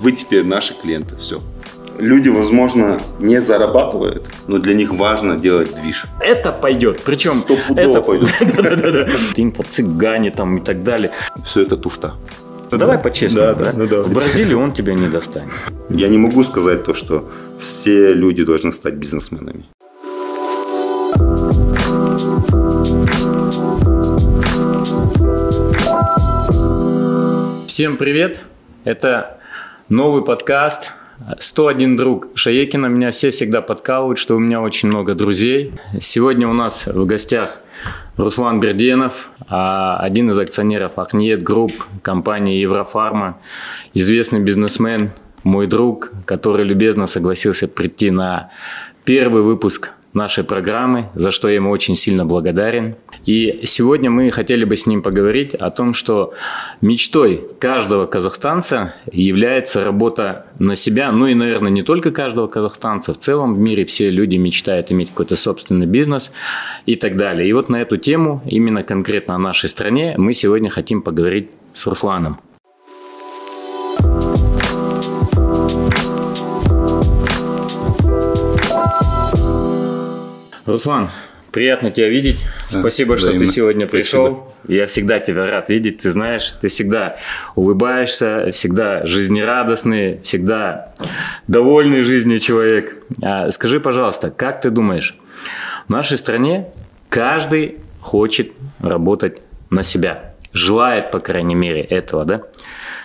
вы теперь наши клиенты, все. Люди, возможно, не зарабатывают, но для них важно делать движ. Это пойдет, причем Стопудово это пойдет. Да-да-да. Инфо, цыгане там и так далее. Все это туфта. Давай по-честному, Да, да, ну давайте. В Бразилии он тебя не достанет. Я не могу сказать то, что все люди должны стать бизнесменами. Всем привет! Это новый подкаст 101 друг Шаекина. Меня все всегда подкалывают, что у меня очень много друзей. Сегодня у нас в гостях Руслан Берденов, а, один из акционеров Ахниет Групп, компании Еврофарма, известный бизнесмен, мой друг, который любезно согласился прийти на первый выпуск нашей программы, за что я ему очень сильно благодарен. И сегодня мы хотели бы с ним поговорить о том, что мечтой каждого казахстанца является работа на себя, ну и, наверное, не только каждого казахстанца, в целом в мире все люди мечтают иметь какой-то собственный бизнес и так далее. И вот на эту тему, именно конкретно о нашей стране, мы сегодня хотим поговорить с Русланом. Руслан, приятно тебя видеть. Да, Спасибо, что взаимно. ты сегодня пришел. Спасибо. Я всегда тебя рад видеть, ты знаешь, ты всегда улыбаешься, всегда жизнерадостный, всегда довольный жизнью человек. А скажи, пожалуйста, как ты думаешь, в нашей стране каждый хочет работать на себя, желает, по крайней мере, этого, да?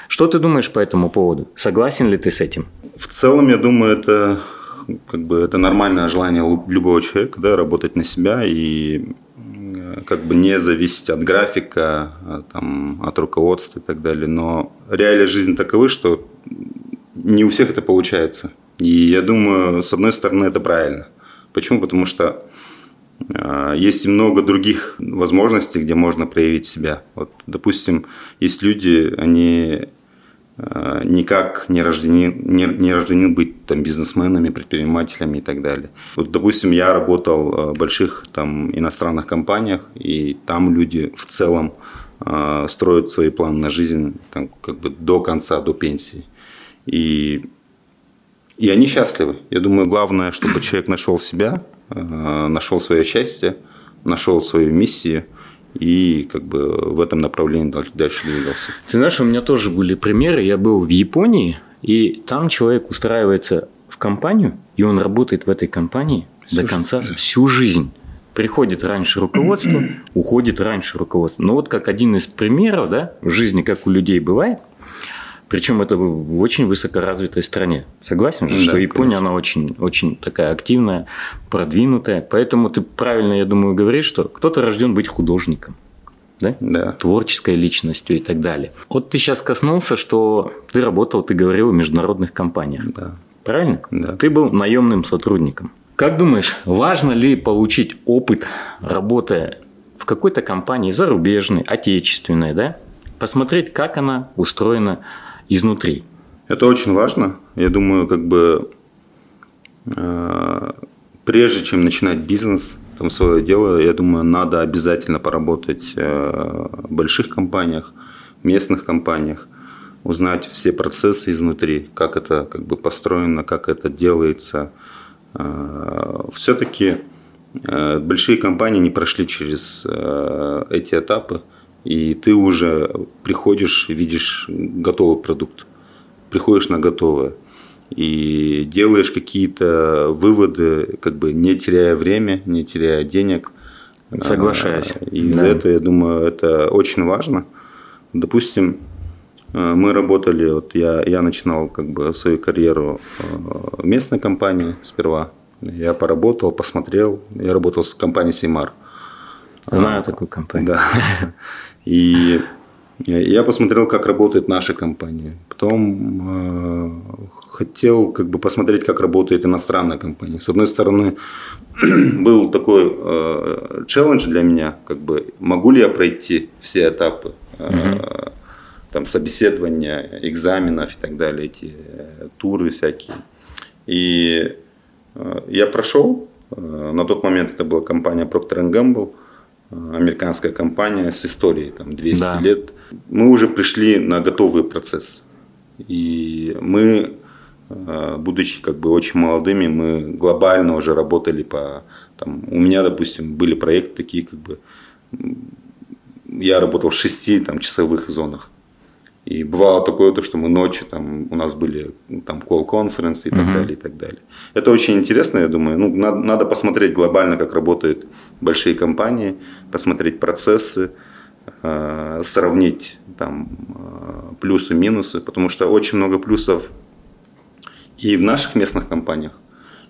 Что ты думаешь по этому поводу? Согласен ли ты с этим? В целом, я думаю, это как бы это нормальное желание лю- любого человека, да, работать на себя и э, как бы не зависеть от графика, а, там, от руководства и так далее. Но реалии жизни таковы, что не у всех это получается. И я думаю, с одной стороны, это правильно. Почему? Потому что а, есть много других возможностей, где можно проявить себя. Вот, допустим, есть люди, они никак не рождены, не, не рождены быть там, бизнесменами, предпринимателями и так далее. Вот, допустим, я работал а, в больших там, иностранных компаниях, и там люди в целом а, строят свои планы на жизнь там, как бы до конца, до пенсии. И и они счастливы. Я думаю, главное, чтобы человек нашел себя, э, нашел свое счастье, нашел свою миссию и как бы в этом направлении дал- дальше двигался. Ты знаешь, у меня тоже были примеры. Я был в Японии, и там человек устраивается в компанию, и он работает в этой компании Всю до конца жизнь, всю жизнь. Приходит раньше руководство, уходит раньше руководство. Но вот как один из примеров, да, в жизни, как у людей бывает, причем это в очень высокоразвитой стране. Согласен же, Да, что Япония, конечно. она очень, очень такая активная, продвинутая. Поэтому ты правильно, я думаю, говоришь, что кто-то рожден быть художником. Да? Да. творческой личностью и так далее. Вот ты сейчас коснулся, что ты работал, ты говорил в международных компаниях. Да. Правильно? Да. Ты был наемным сотрудником. Как думаешь, важно ли получить опыт, работая в какой-то компании зарубежной, отечественной, да? Посмотреть, как она устроена изнутри. Это очень важно. Я думаю, как бы э, прежде чем начинать бизнес, там свое дело, я думаю, надо обязательно поработать э, в больших компаниях, местных компаниях, узнать все процессы изнутри, как это как бы построено, как это делается. Все-таки большие компании не прошли через э, эти этапы, и ты уже приходишь, видишь готовый продукт, приходишь на готовое и делаешь какие-то выводы, как бы не теряя время, не теряя денег. Соглашаюсь. А, И Да. этого, я думаю, это очень важно. Допустим, э, мы работали, вот я, я начинал как бы свою карьеру э, в местной компании сперва. Я поработал, посмотрел. Я работал с компанией Сеймар. Знаю такую компанию. Да. И я посмотрел, как работает наша компания. Потом э, хотел как бы посмотреть, как работает иностранная компания. С одной стороны, был такой э, челлендж для меня, как бы могу ли я пройти все этапы э, там собеседования, экзаменов и так далее, эти э, туры всякие. И э, я прошел. Э, На тот момент это была компания Procter Gamble э, американская компания с историей, там 200 Да. лет. Мы уже пришли на готовый процесс. И мы, э, будучи как бы очень молодыми, мы глобально уже работали по... Там, у меня, допустим, были проекты такие, как бы... Я работал в шести там, часовых зонах. И бывало такое, то, что мы ночью, там, у нас были ну, там call-конференции и так uh-huh. далее, и так далее. Это очень интересно, я думаю. Ну, надо, надо посмотреть глобально, как работают большие компании, посмотреть процессы, э, сравнить там э, плюсы, минусы, потому что очень много плюсов и в наших местных компаниях,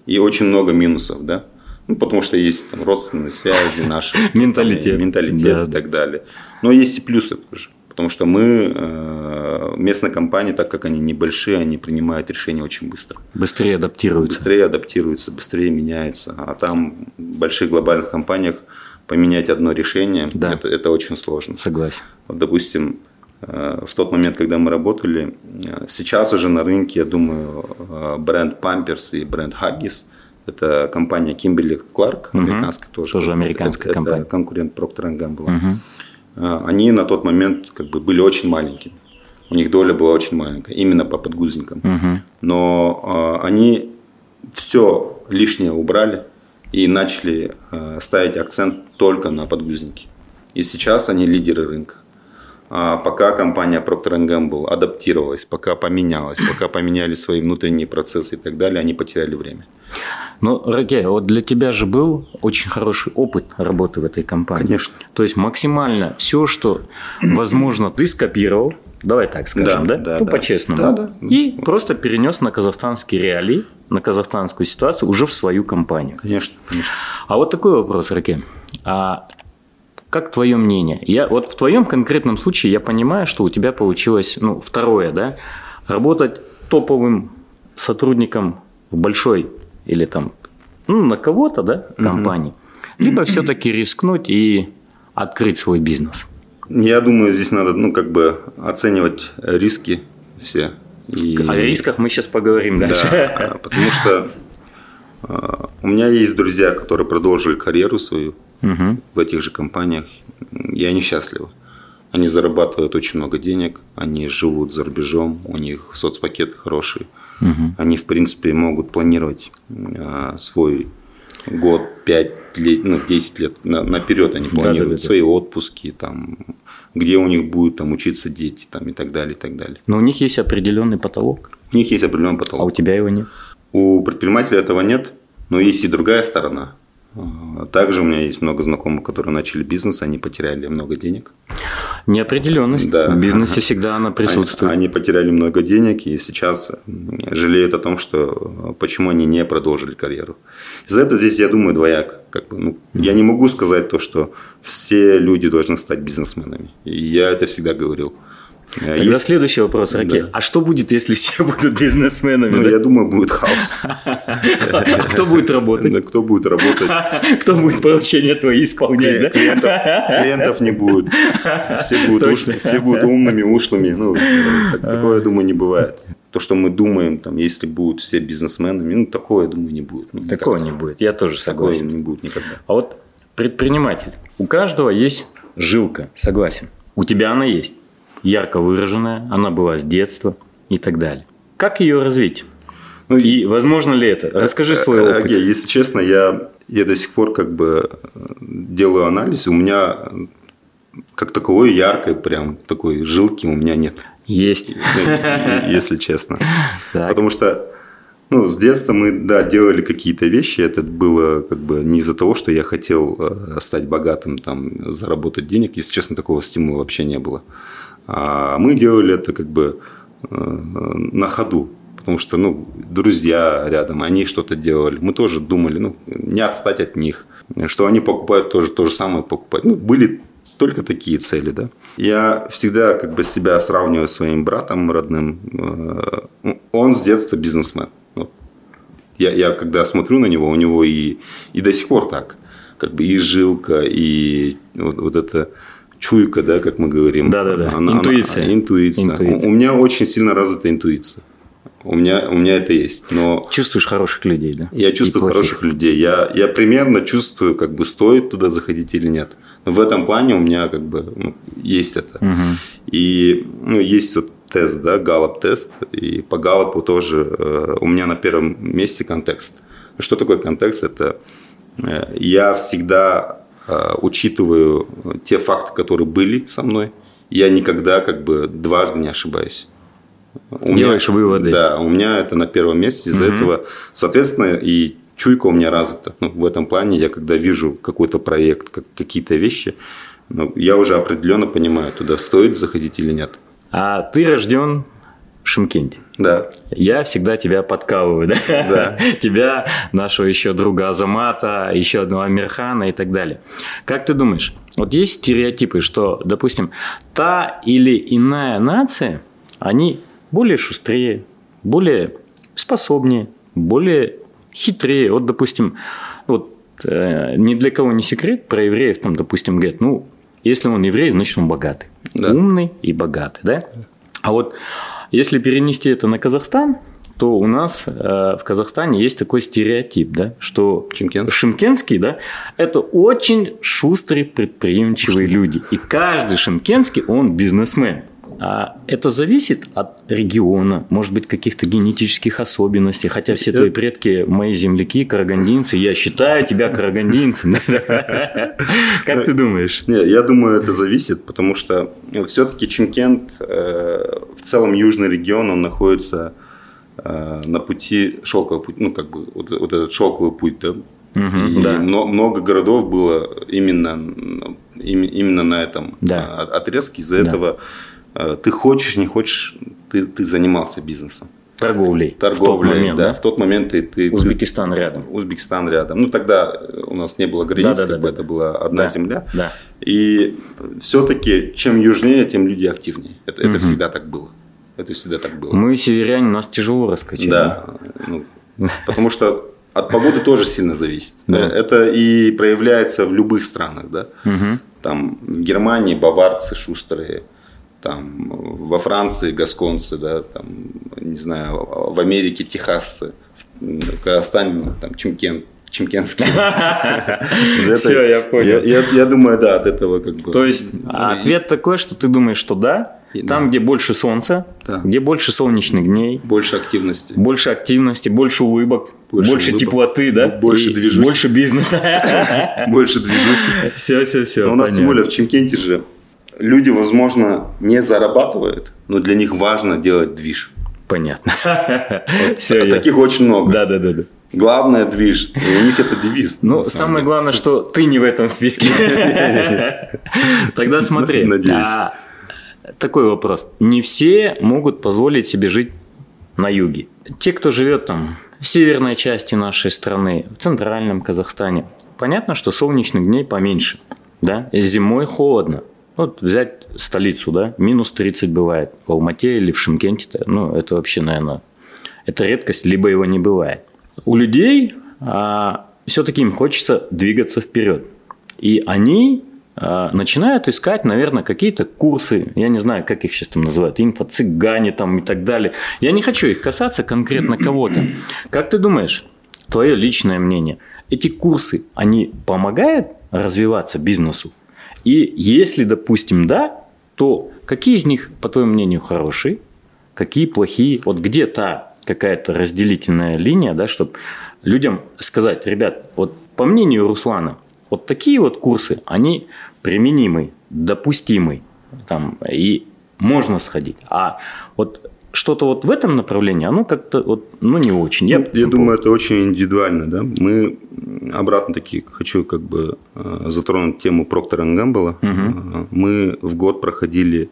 и очень много минусов, да. Ну, потому что есть там родственные связи наши. Менталитет. Менталитет и так далее. Но есть и плюсы тоже. Потому что мы, э, местные компании, так как они небольшие, они принимают решения очень быстро. Быстрее адаптируются. Быстрее адаптируются, быстрее меняются. А там в больших глобальных компаниях поменять одно решение, да. это, это очень сложно. Согласен. Вот, допустим, э, в тот момент, когда мы работали, э, сейчас уже на рынке, я думаю, бренд Pampers и бренд Huggies – это компания Kimberly Clark, американская угу. тоже. Тоже американская это, компания. Это конкурент Procter Gamble. Угу. А, они на тот момент как бы были очень маленькими. У них доля была очень маленькая, именно по подгузникам. Угу. Но э, они все лишнее убрали и начали э, ставить акцент только на подгузники. И сейчас они лидеры рынка. А пока компания Procter Gamble адаптировалась, пока поменялась, пока поменяли свои внутренние процессы и так далее, они потеряли время. Ну, Раке, вот для тебя же был очень хороший опыт работы в этой компании. Конечно. То есть максимально все, что возможно, ты скопировал, давай так скажем, да? да? да ну, да. по-честному. Да, да. И просто перенес на казахстанские реалии, на казахстанскую ситуацию уже в свою компанию. Конечно, конечно. А вот такой вопрос, Раке. А как твое мнение? Я, вот в твоем конкретном случае я понимаю, что у тебя получилось, ну, второе, да, работать топовым сотрудником в большой или там, ну, на кого-то, да, компании, угу. либо все-таки рискнуть и открыть свой бизнес. Я думаю, здесь надо, ну, как бы оценивать риски все. И... О рисках мы сейчас поговорим дальше. Да, потому что а, у меня есть друзья, которые продолжили карьеру свою угу. в этих же компаниях, и они счастливы. Они зарабатывают очень много денег, они живут за рубежом, у них соцпакеты хорошие. Угу. Они, в принципе, могут планировать э, свой год, 5 лет, ну, 10 лет на, наперед они планируют да, да, да, свои отпуски, там, где у них будут там, учиться дети там, и так далее, и так далее. Но у них есть определенный потолок. У них есть определенный потолок. А у тебя его нет? У предпринимателя этого нет, но есть и другая сторона. А, также у меня есть много знакомых, которые начали бизнес, они потеряли много денег. Неопределенность да. в бизнесе всегда она присутствует. Они, они потеряли много денег и сейчас жалеют о том, что почему они не продолжили карьеру. За это здесь, я думаю, двояк. Как бы, ну, mm-hmm. Я не могу сказать то, что все люди должны стать бизнесменами. И я это всегда говорил. Тогда есть... следующий вопрос, Раки. Да. А что будет, если все будут бизнесменами? Ну, да? я думаю, будет хаос. А кто будет работать? Кто будет работать? Кто будет поручения твои исполнять, да? Клиентов не будет. Все будут, все будут умными, ушлыми. Ну, такое, я думаю, не бывает. То, что мы думаем, там, если будут все бизнесменами, ну, такого, я думаю, не будет. Ну, такого не будет, я тоже согласен. Такого не будет никогда. А вот предприниматель, у каждого есть жилка, согласен. У тебя она есть ярко выраженная, она была с детства и так далее. Как ее развить? Ну, и возможно ли это? Расскажи э, свой опыт. Okay, если честно, я, я до сих пор как бы э, делаю анализ, у меня как таковой яркой прям такой жилки у меня нет. Есть. Если честно. Потому что ну, с детства мы, да, делали какие-то вещи. Это было как бы не из-за того, что я хотел э, стать богатым, там, заработать денег. Если честно, такого стимула вообще не было. А мы делали это как бы э, на ходу, потому что, ну, друзья рядом, они что-то делали. Мы тоже думали, ну, не отстать от них, что они покупают тоже то же самое покупать. Ну, были только такие цели, да. Я всегда как бы себя сравниваю с своим братом родным. Э, он с детства бизнесмен. Я, я когда смотрю на него, у него и, и до сих пор так. Как бы и жилка, и вот, вот это чуйка, да, как мы говорим. Да, да, да. Она, интуиция. Она, интуиция. интуиция. У, у меня очень сильно развита интуиция. У меня, у меня это есть. Но Чувствуешь хороших людей, да? Я чувствую хороших людей. Я, я примерно чувствую, как бы стоит туда заходить или нет. Но в этом плане у меня как бы ну, есть это. Угу. И ну, есть вот тест, да, галоп-тест, и по галопу тоже э, у меня на первом месте контекст. Что такое контекст? Это э, я всегда учитываю те факты, которые были со мной. Я никогда как бы дважды не ошибаюсь. У Делаешь меня, выводы. Да, у меня это на первом месте. Из-за угу. этого, соответственно, и чуйка у меня развита. Ну, в этом плане я когда вижу какой-то проект, как, какие-то вещи, ну, я уже определенно понимаю, туда стоит заходить или нет. А ты рожден в Шимкенте. Да. Я всегда тебя подкалываю, да? Да. Тебя, нашего еще друга Азамата, еще одного Амирхана и так далее. Как ты думаешь, вот есть стереотипы, что, допустим, та или иная нация, они более шустрее, более способнее, более хитрее. Вот, допустим, вот э, ни для кого не секрет про евреев, там, допустим, говорят, ну, если он еврей, значит, он богатый. Да. Умный и богатый, да? А вот если перенести это на Казахстан, то у нас э, в Казахстане есть такой стереотип, да, что Шимкенский, Шимкенский да, это очень шустрые, предприимчивые люди. И каждый шимкенский, он бизнесмен. А это зависит от региона, может быть, каких-то генетических особенностей. Хотя все твои предки мои земляки, карагандинцы, я считаю тебя карагандинцем. Как ты думаешь? Я думаю, это зависит, потому что все-таки Чимкент, э, в целом южный регион, он находится э, на пути шелкового пути, ну как бы вот, вот этот шелковый путь, да. Угу, да. много городов было именно именно на этом да. отрезке. Из-за да. этого Э, ты хочешь, не хочешь, ты, ты занимался бизнесом. Торговлей. Торговлей, в тот момент, да, да. В тот момент ты, ты Узбекистан ты, рядом. Узбекистан рядом. Ну тогда у нас не было границ, да, да, как да, бы да, это да. была одна да, земля. Да. И все-таки чем южнее, тем люди активнее. Это, угу. это всегда так было. Это всегда так было. Мы северяне, нас тяжело раскачать. Да. Ну, потому что от погоды тоже сильно зависит. Да. Это и проявляется в любых странах, да. Угу. Там в Германии баварцы шустрые там во Франции гасконцы, да, там, не знаю, в Америке техасцы, в Казахстане там чемкент, чемкенские. Все, я понял. Я думаю, да, от этого как бы. То есть ответ такой, что ты думаешь, что да, там, где больше солнца, где больше солнечных дней, больше активности, больше активности, больше улыбок, больше, теплоты, да, больше движухи, больше бизнеса, больше движухи. Все, все, все. У нас тем более в Чемкенте же люди, возможно, не зарабатывают, но для них важно делать движ. Понятно. Вот, Все, а я... Таких очень много. Да, да, да, да. Главное движ. И у них это девиз. Ну, самое деле. главное, что ты не в этом списке. Тогда смотри. Надеюсь. А, такой вопрос. Не все могут позволить себе жить на юге. Те, кто живет там в северной части нашей страны, в центральном Казахстане, понятно, что солнечных дней поменьше. Да? И зимой холодно. Вот взять столицу, да, минус 30 бывает в Алмате или в Шимкенте, ну, это вообще, наверное, это редкость, либо его не бывает. У людей а, все-таки им хочется двигаться вперед. И они а, начинают искать, наверное, какие-то курсы, я не знаю, как их сейчас там называют, инфо-цыгане там и так далее. Я не хочу их касаться конкретно кого-то. Как ты думаешь, твое личное мнение, эти курсы, они помогают развиваться бизнесу? И если, допустим, да, то какие из них, по твоему мнению, хорошие, какие плохие? Вот где та какая-то разделительная линия, да, чтобы людям сказать, ребят, вот по мнению Руслана, вот такие вот курсы, они применимы, допустимы, там, и можно сходить. А что-то вот в этом направлении, оно как-то вот, ну, не очень. Я, я думаю, это очень индивидуально, да. Мы обратно таки хочу как бы э, затронуть тему Проктора Гамбела. Угу. Мы в год проходили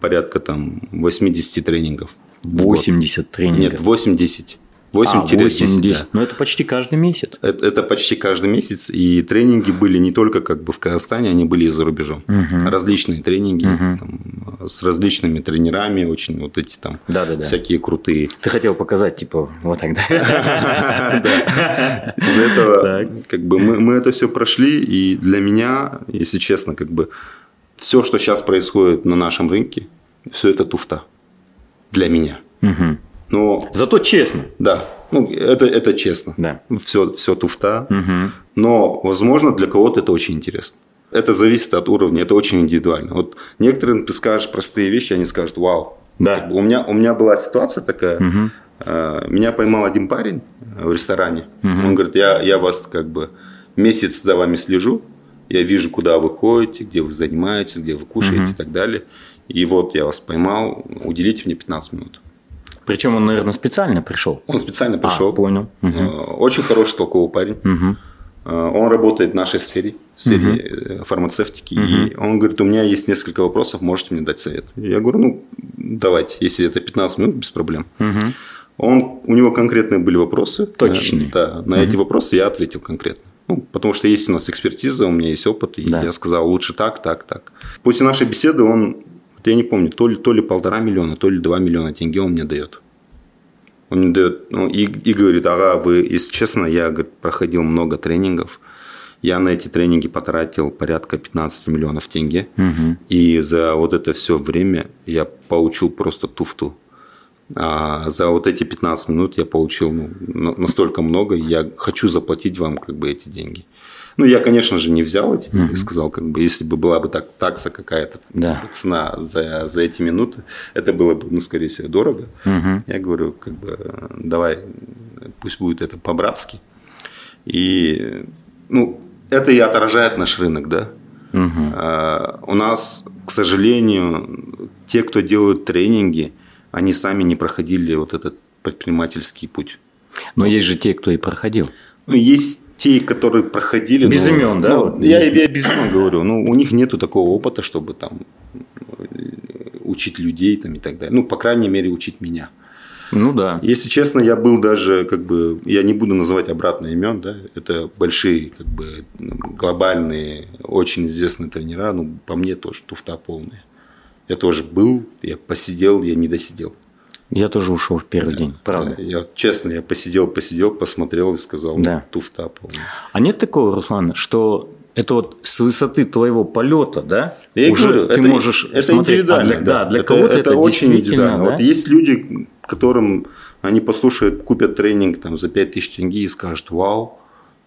порядка там 80 тренингов. 80 тренингов? Нет, 80. 8 а, 8 10. Да. Но это почти каждый месяц. Это, это почти каждый месяц. И тренинги были не только как бы в Казахстане, они были и за рубежом. Угу. Различные тренинги угу. там, с различными тренерами, очень вот эти там да, да, да. всякие крутые. Ты хотел показать, типа, вот тогда. Из-за этого как бы мы это все прошли, и для меня, если честно, как бы все, что сейчас происходит на нашем рынке, все это туфта для меня. Но, Зато честно. Да, ну, это, это честно. Да. Все, все туфта. Угу. Но, возможно, для кого-то это очень интересно. Это зависит от уровня, это очень индивидуально. Вот некоторым ты скажешь простые вещи, они скажут, вау. Да. Как бы у, меня, у меня была ситуация такая, э, меня поймал один парень э, в ресторане. Мгм. Он говорит, я, я вас как бы месяц за вами слежу, я вижу, куда вы ходите, где вы занимаетесь, где вы кушаете Мгм. и так далее. И вот я вас поймал, уделите мне 15 минут. Причем он, наверное, специально пришел. Он специально пришел. А, понял. Э, Очень хороший, толковый парень. Мгм. Э, Он работает в нашей сфере, в сфере э, фармацевтики. И он говорит, у меня есть несколько вопросов, можете мне дать совет? Я говорю, ну, давайте, если это 15 минут, без проблем. Мгм. Он, у него конкретные были вопросы. Точечные. Э, Да, на эти вопросы я ответил конкретно. Ну, потому что есть у нас экспертиза, у меня есть опыт, и Да. я сказал, лучше так, так, так. После нашей беседы он, я не помню, то ли, то ли полтора миллиона, то ли два миллиона тенге он мне дает. Он мне дает, ну, и, и говорит, ага, вы, если честно, я говорит, проходил много тренингов, я на эти тренинги потратил порядка 15 миллионов тенге, Мгм. и за вот это все время я получил просто туфту. А за вот эти 15 минут я получил ну, на- настолько много, я хочу заплатить вам как бы эти деньги. Ну, я, конечно же, не взял эти деньги, сказал, как бы, если бы была бы так такса какая-то, Да. цена за, за эти минуты, это было бы, ну, скорее всего, дорого. Мгм. Я говорю, как бы, давай, пусть будет это по-братски. И, ну, это и отражает наш рынок, да. Мгм. А, У нас, к сожалению, те, кто делают тренинги, они сами не проходили вот этот предпринимательский путь. Но есть же те, кто и проходил. Ну, Есть те, которые проходили. Без но- имен, да, ну, вот? я, я без имен говорю. Ну, у них нету такого опыта, чтобы там э, учить людей там, и так далее. Ну, по крайней мере, учить меня. Ну да. Если честно, я был даже, как бы, я не буду называть обратно имен, да, это большие, как бы, ну, глобальные, очень известные тренера, ну, по мне тоже туфта полная. Я тоже был, я посидел, я не досидел. Я тоже ушел в первый день, правда. Я, честно, я посидел, посидел, посмотрел и сказал, Да. туфта полная. А нет такого, Руслан, что это вот с высоты твоего полета, да? Я уже говорю, ты это, можешь это смотреть. А индивидуально. для, да, для это, кого-то это, это, очень индивидуально. да? Вот есть люди, которым они послушают, купят тренинг там, за 5000 тенге и скажут, вау,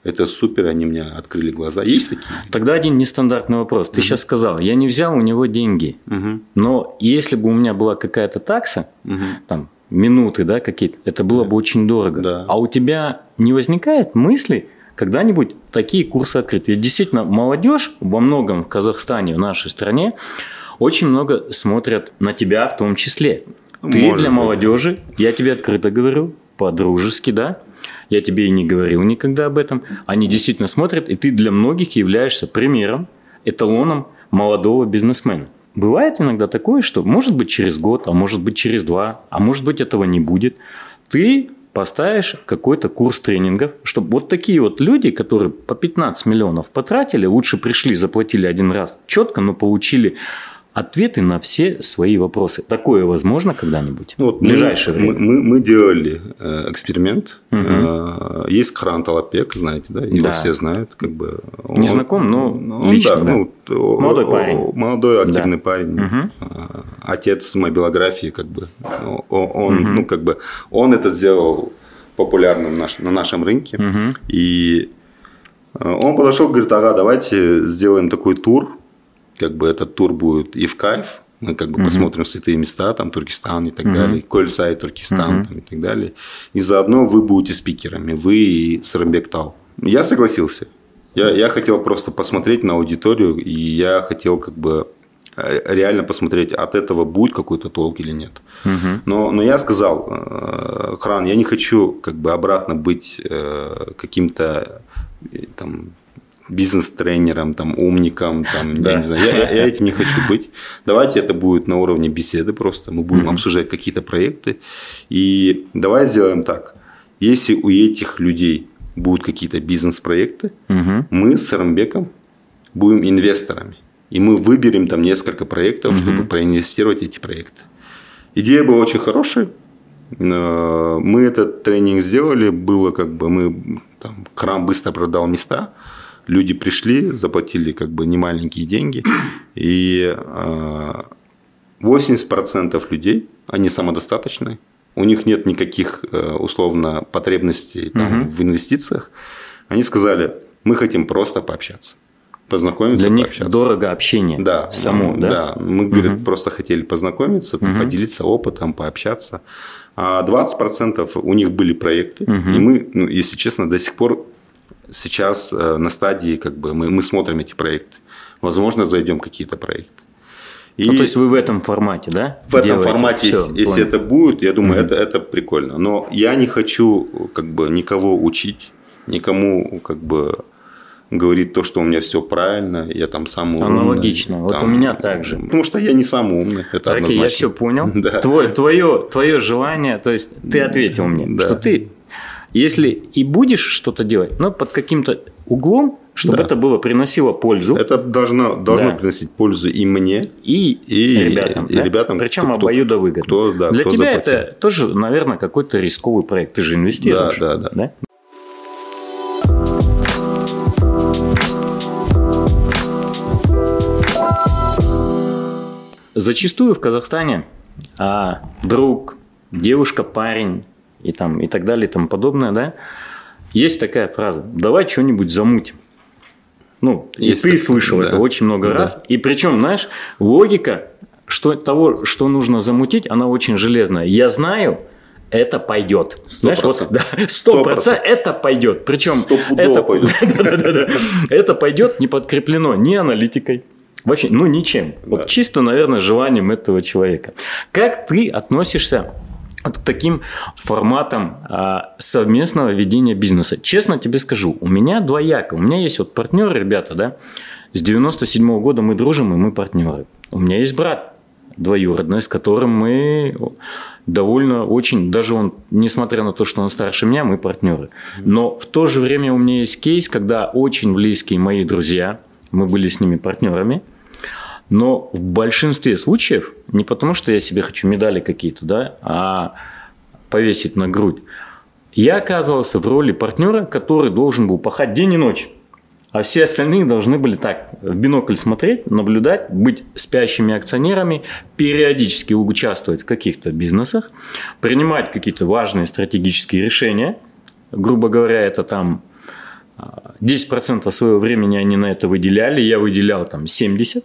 это супер, они мне открыли глаза. Есть такие? Тогда один нестандартный вопрос. Ты сейчас сказал, я не взял у него деньги, Мгм. но если бы у меня была какая-то такса, Мгм. там, минуты, да, какие-то, это было бы очень дорого. Да. А у тебя не возникает мысли когда-нибудь такие курсы открыть? Ведь действительно молодежь во многом в Казахстане, в нашей стране, очень много смотрят на тебя в том числе. Ты Может для быть. молодежи, я тебе открыто говорю, по-дружески, да, я тебе и не говорил никогда об этом. Они действительно смотрят, и ты для многих являешься примером, эталоном молодого бизнесмена. Бывает иногда такое, что может быть через год, а может быть через два, а может быть этого не будет. Ты поставишь какой-то курс тренингов, чтобы вот такие вот люди, которые по 15 миллионов потратили, лучше пришли, заплатили один раз четко, но получили ответы на все свои вопросы. Такое возможно когда-нибудь? Ну, вот в ближайшее мы, время. мы, мы делали э, эксперимент. Э, есть Кран Талапек, знаете, да? Его Да. все знают. Как бы, Не знаком, но лично, да. ну, о- Молодой о- парень. Молодой активный Да. парень. Э, Отец мобилографии, как бы. Он, ну, как бы, он это сделал популярным наш- на нашем рынке. Мгм. И э, он подошел, говорит, ага, давайте сделаем такой тур, как бы этот тур будет и в кайф, мы как бы посмотрим святые места, там Туркестан и так далее, Кольсай, Туркестан там, и так далее. И заодно вы будете спикерами, вы и Сарамбек Тау. Я согласился. Я, я хотел просто посмотреть на аудиторию, и я хотел как бы э, реально посмотреть, от этого будет какой-то толк или нет. Мгм. Но, но я сказал, э, Хран, я не хочу как бы обратно быть э, каким-то там бизнес-тренером, там, умником, там, Да. я, не знаю, я, я- этим не хочу быть. Давайте это будет на уровне беседы просто. Мы будем обсуждать какие-то проекты. И давай сделаем так. Если у этих людей будут какие-то бизнес-проекты, Мгм. мы с Сарамбеком будем инвесторами. И мы выберем там несколько проектов, чтобы проинвестировать эти проекты. Идея была очень хорошая. Э, Мы этот тренинг сделали, было как бы мы там, крам быстро продал места, люди пришли, заплатили как бы немаленькие деньги, и э, 80% людей, они самодостаточные, у них нет никаких э, условно потребностей там, Мгм. в инвестициях, они сказали, мы хотим просто пообщаться. познакомиться, Для них пообщаться. дорого общение Да, само, да? Да, мы, говорит, просто хотели познакомиться, там, поделиться опытом, пообщаться. А 20% у них были проекты, и мы, ну, если честно, до сих пор сейчас э, на стадии, как бы, мы, мы смотрим эти проекты. Возможно, зайдем какие-то проекты. И Ну, то есть вы в этом формате, да? в этом делаете? формате, Всё, если, если это будет, я думаю, это, это прикольно. Но я не хочу как бы никого учить, никому как бы говорить то, что у меня все правильно, я там самый умный. Аналогично. Вот там, у меня так же. Потому что я не самый умный, это Окей, однозначно. я все понял. Да. Твое, твое, твое желание, то есть ты ответил мне, Да. что ты, если и будешь что-то делать, но под каким-то углом, чтобы Да. это было приносило пользу Это должно, должно Да. приносить пользу и мне, и, и- ребятам. и да? ребятам, Причем кто- обоюдовыгодно. кто, да, Для кто тебя заплатил. это тоже, наверное, какой-то рисковый проект. Ты же инвестируешь. Да, да, да. Зачастую в Казахстане а, друг, девушка, парень и, там, и так далее и тому подобное, да, есть такая фраза «давай что-нибудь замутим». Ну, и Есть ты такое, слышал да. это очень много Да. раз. И причем, знаешь, логика что, того, что нужно замутить, она очень железная. Я знаю, это пойдет. Сто Знаешь, вот, да, сто процентов это пойдет. Причем это пойдет. Да-да-да. Это пойдет не подкреплено ни аналитикой, вообще, ну ничем. Вот Да. чисто, наверное, желанием этого человека. Как ты относишься вот таким форматам а, совместного ведения бизнеса? Честно тебе скажу, у меня двояко. У меня есть вот партнеры, ребята, да, с 97 года мы дружим, и мы партнеры. У меня есть брат двоюродный, с которым мы довольно очень, даже он, несмотря на то, что он старше меня, мы партнеры. Но в то же время у меня есть кейс, когда очень близкие мои друзья, мы были с ними партнерами, но в большинстве случаев, не потому что я себе хочу медали какие-то, да, а повесить на грудь, я оказывался в роли партнера, который должен был пахать день и ночь. А все остальные должны были так в бинокль смотреть, наблюдать, быть спящими акционерами, периодически участвовать в каких-то бизнесах, принимать какие-то важные стратегические решения. Грубо говоря, это там а, 10% своего времени они на это выделяли, я выделял там 70%.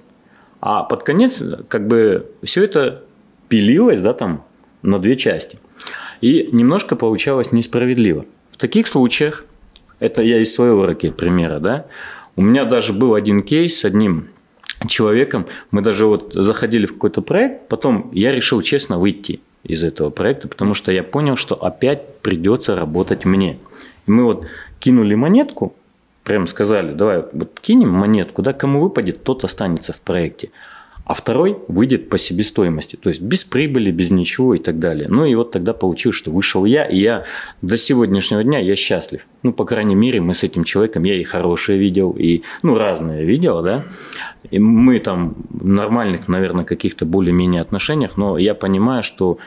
А под конец как бы все это пилилось да, там, на две части. И немножко получалось несправедливо. В таких случаях это я из своего раки примера, да. У меня даже был один кейс с одним человеком. Мы даже вот заходили в какой-то проект, потом я решил честно выйти из этого проекта, потому что я понял, что опять придется работать мне. И мы вот кинули монетку, прям сказали, давай вот кинем монетку, да, кому выпадет, тот останется в проекте. А второй выйдет по себестоимости, то есть без прибыли, без ничего и так далее. Ну и вот тогда получилось, что вышел я, и я до сегодняшнего дня я счастлив. Ну, по крайней мере, мы с этим человеком, я и хорошее видел, и, ну, разное видел, да. И мы там в нормальных, наверное, каких-то более-менее отношениях, но я понимаю, что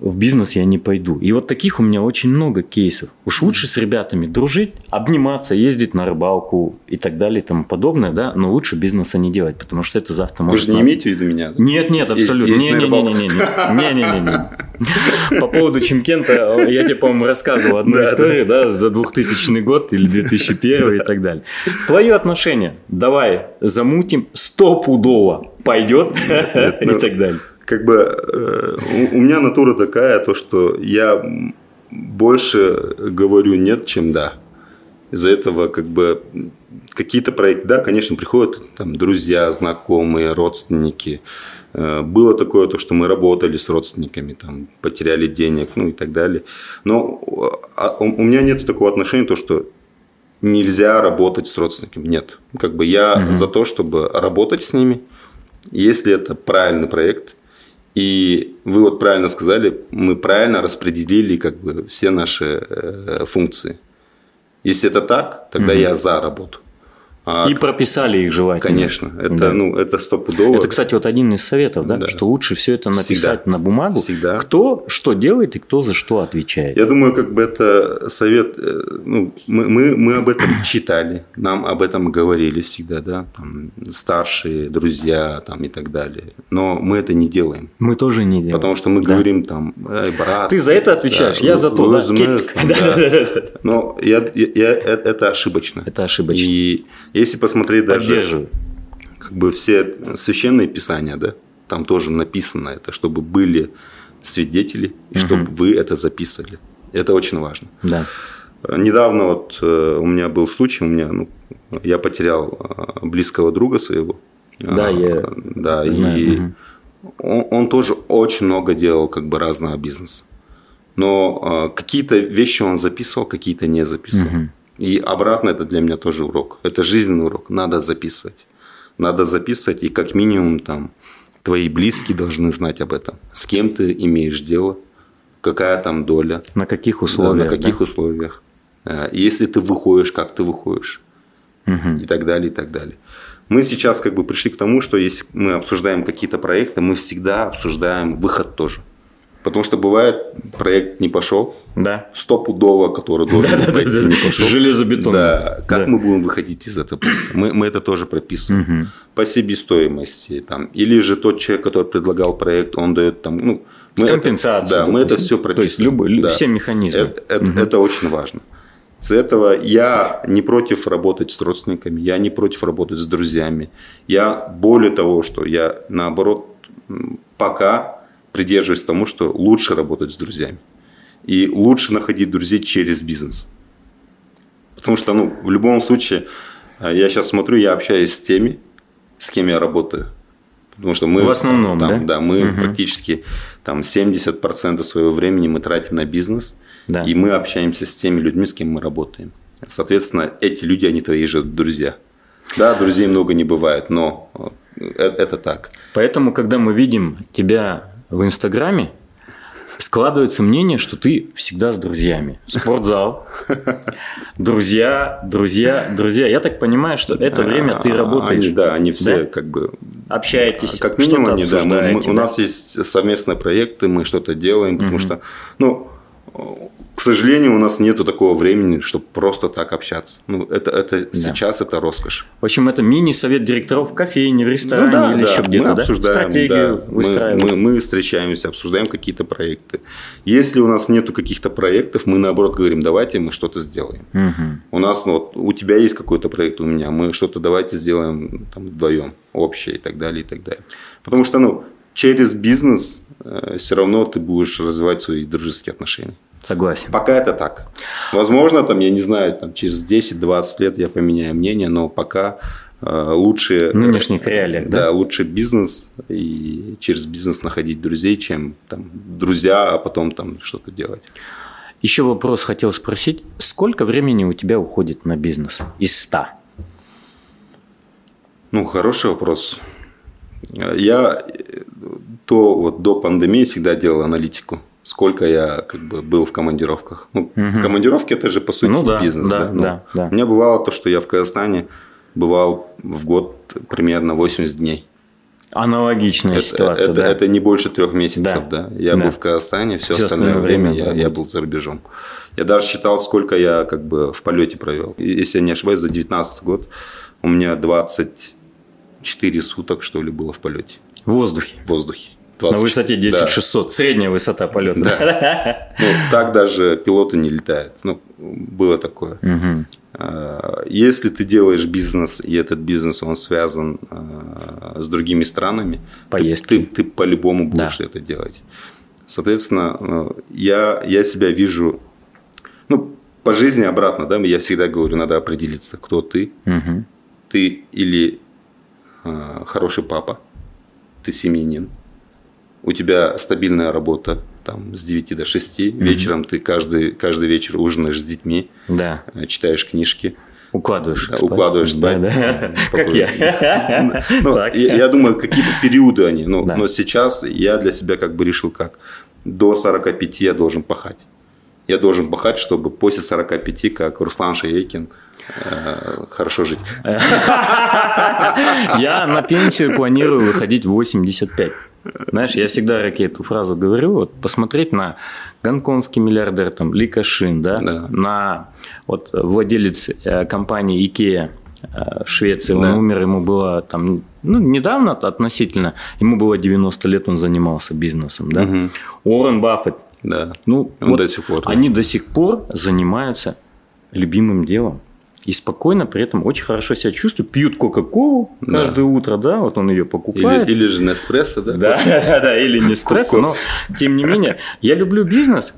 в бизнес я не пойду. И вот таких у меня очень много кейсов. Уж лучше с ребятами дружить, обниматься, ездить на рыбалку и так далее и тому подобное, да, но лучше бизнеса не делать, потому что это завтра Вы может... же не имеете в виду меня? да? Нет, нет, абсолютно. есть Не, на не, не, рыбалку. не, не, не, не, не. По поводу Чемкента, я тебе, по-моему, рассказывал одну историю, да, за 2000 год или 2001 и так далее. Твое отношение, давай замутим, стопудово пойдет и ну, так далее. Как бы э, у, у меня натура такая, то что я больше говорю нет, чем да. Из-за этого как бы какие-то проекты, да, конечно, приходят там друзья, знакомые, родственники. Э, Было такое, то, что мы работали с родственниками, там, потеряли денег, ну и так далее. Но а, у у меня нет такого отношения, то, что нельзя работать с родственниками. Нет. Как бы я за то, чтобы работать с ними, если это правильный проект, и вы вот правильно сказали, мы правильно распределили как бы все наши э, функции. Если это так, тогда я за работу. А, И прописали их желательно. конечно, это, Да. ну, это стопудово. Это, кстати, вот один из советов, да, Да. что лучше все это написать Всегда. на бумагу, Всегда. кто что делает и кто за что отвечает. Я думаю, как бы это совет, э, ну, мы, мы, мы об этом читали, нам об этом говорили всегда, да, там, старшие, друзья там, и так далее. Но мы это не делаем, Мы тоже не делаем. потому что мы Да. говорим там, «Эй, брат. Ты за это отвечаешь, да, я за то. Да, Да. Но я, я- я- это это ошибочно. Это ошибочно. И Если посмотреть даже Поддерживаю. как бы все священные писания, да, там тоже написано это, чтобы были свидетели, и чтобы вы это записывали. Это очень важно. Да. Недавно вот э, у меня был случай, у меня, ну, я потерял э, близкого друга своего. Да, А, я да, знаю, и мгм. он, он тоже очень много делал как бы разного бизнеса. Но э, какие-то вещи он записывал, какие-то не записывал. И обратно это для меня тоже урок. Это жизненный урок. Надо записывать. Надо записывать, и как минимум там твои близкие должны знать об этом. С кем ты имеешь дело, какая там доля, На каких да, условиях? на каких условиях. Э, Если ты выходишь, как ты выходишь. И так далее, и так далее. Мы сейчас как бы пришли к тому, что если мы обсуждаем какие-то проекты, мы всегда обсуждаем выход тоже. Потому что бывает, проект не пошел, Да. стопудово, который должен был пойти, не пошел. Железобетонный. Да. Как Да. мы будем выходить из этого? Мы, мы это тоже прописываем. По себестоимости. Там. Или же тот человек, который предлагал проект, он дает там... Ну, мы это- Компенсацию. да, мы это допустим. все То прописываем. есть любые- лю- Да. все механизмы. Это, это- это очень важно. С этого я не против работать с родственниками, я не против работать с друзьями. Я более того, что я наоборот пока придерживаюсь тому, что лучше работать с друзьями. И лучше находить друзей через бизнес. Потому что, ну, в любом случае, э, я сейчас смотрю, я общаюсь с теми, с кем я работаю. Потому что мы... В основном, там, да? мы практически там 70% своего времени мы тратим на бизнес. Да. И мы общаемся с теми людьми, с кем мы работаем. Соответственно, эти люди, они твои же друзья. Да, друзей много не бывает, но э, это так. Поэтому, когда мы видим тебя в Инстаграме, складывается мнение, что ты всегда с друзьями. Спортзал, друзья, друзья, друзья. Я так понимаю, что это время ты А, работаешь. Они, да, они все Да? как бы Общаетесь, Как минимум, они, да, мы- мы- обсуждаете, у да? нас есть совместные проекты, мы что-то делаем, потому что, ну, к сожалению, у нас нету такого времени, чтобы просто так общаться. Ну, это, это сейчас это роскошь. В общем, это мини-совет директоров в кофейне, в ресторане или еще где-то, Ну мы да? обсуждаем, Стратегию да. Мы- выстраиваем. Мы, мы встречаемся, обсуждаем какие-то проекты. Если у нас нету каких-то проектов, мы наоборот говорим, давайте мы что-то сделаем. Мгм. У нас, ну, вот, у тебя есть какой-то проект, у меня, мы что-то давайте сделаем там, вдвоем, общее и так далее, и так далее. Потому что, ну, через бизнес все равно ты будешь развивать свои дружеские отношения. Согласен. Пока это так. Возможно, там, я не знаю, там, через 10-20 лет я поменяю мнение, но пока э, лучше... В нынешних реалиях, да? Да, лучше бизнес и через бизнес находить друзей, чем там, друзья, а потом там что-то делать. Еще вопрос хотел спросить. Сколько времени у тебя уходит на бизнес из 100? Ну, хороший вопрос. Я э, то вот до пандемии всегда делал аналитику. Сколько я как бы был в командировках. Ну, командировки это же по сути Ну да, бизнес, да, да? Ну, да, да. У меня бывало то, что я в Казахстане бывал в год примерно 80 дней. Аналогичная Это, ситуация, это, да. это не больше трех месяцев, Да. да. Я Да. был в Казахстане, все, Всё остальное, остальное время, время я, я был за рубежом. Я даже считал, сколько я как бы в полете провел. Если я не ошибаюсь, за 19 год у меня 24 суток, что ли, было в полете, В воздухе. в воздухе. На 24 высоте да. 10 600. Средняя высота полета. Ну, так даже пилоты не летают. Ну, было такое. А, Если ты делаешь бизнес, и этот бизнес, он связан а, с другими странами, ты- Поездки. ты, ты по-любому будешь Да. это делать. Соответственно, э, я, я себя вижу, ну, по жизни обратно, да, я всегда говорю, надо определиться, кто ты. Мгм. Ты или а, хороший папа, ты семьянин, у тебя стабильная работа, там, с 9 до 6, вечером ты каждый, каждый вечер ужинаешь с детьми, Да. э, читаешь книжки, Укладываешь. да, спать. укладываешь спать. Да, да. Как я. Ну, Так. я, я думаю, какие-то периоды они. Ну, Да. Но сейчас я для себя как бы решил как. До 45 я должен пахать. Я должен пахать, чтобы после 45, как Руслан Шаекин, э, хорошо жить. Я на пенсию планирую выходить в 85. Знаешь, я всегда Раке эту фразу говорю, вот посмотреть на гонконгский миллиардер, там, Ли Кашин, да, Да. на вот владелец э, компании Икея э, в Швеции, он Да. умер, ему было там, ну, недавно относительно, ему было 90 лет, он занимался бизнесом, да. Мгм. Уоррен Баффет, Да. ну, Он вот до сих пор, да. Они до сих пор занимаются любимым делом. И спокойно при этом очень хорошо себя чувствуют, пьют Кока-Колу Да. каждое утро, да, вот он ее покупает. Или, или же Неспрессо, да? Да, да, да, или не эспрессо, но тем не менее, я люблю бизнес.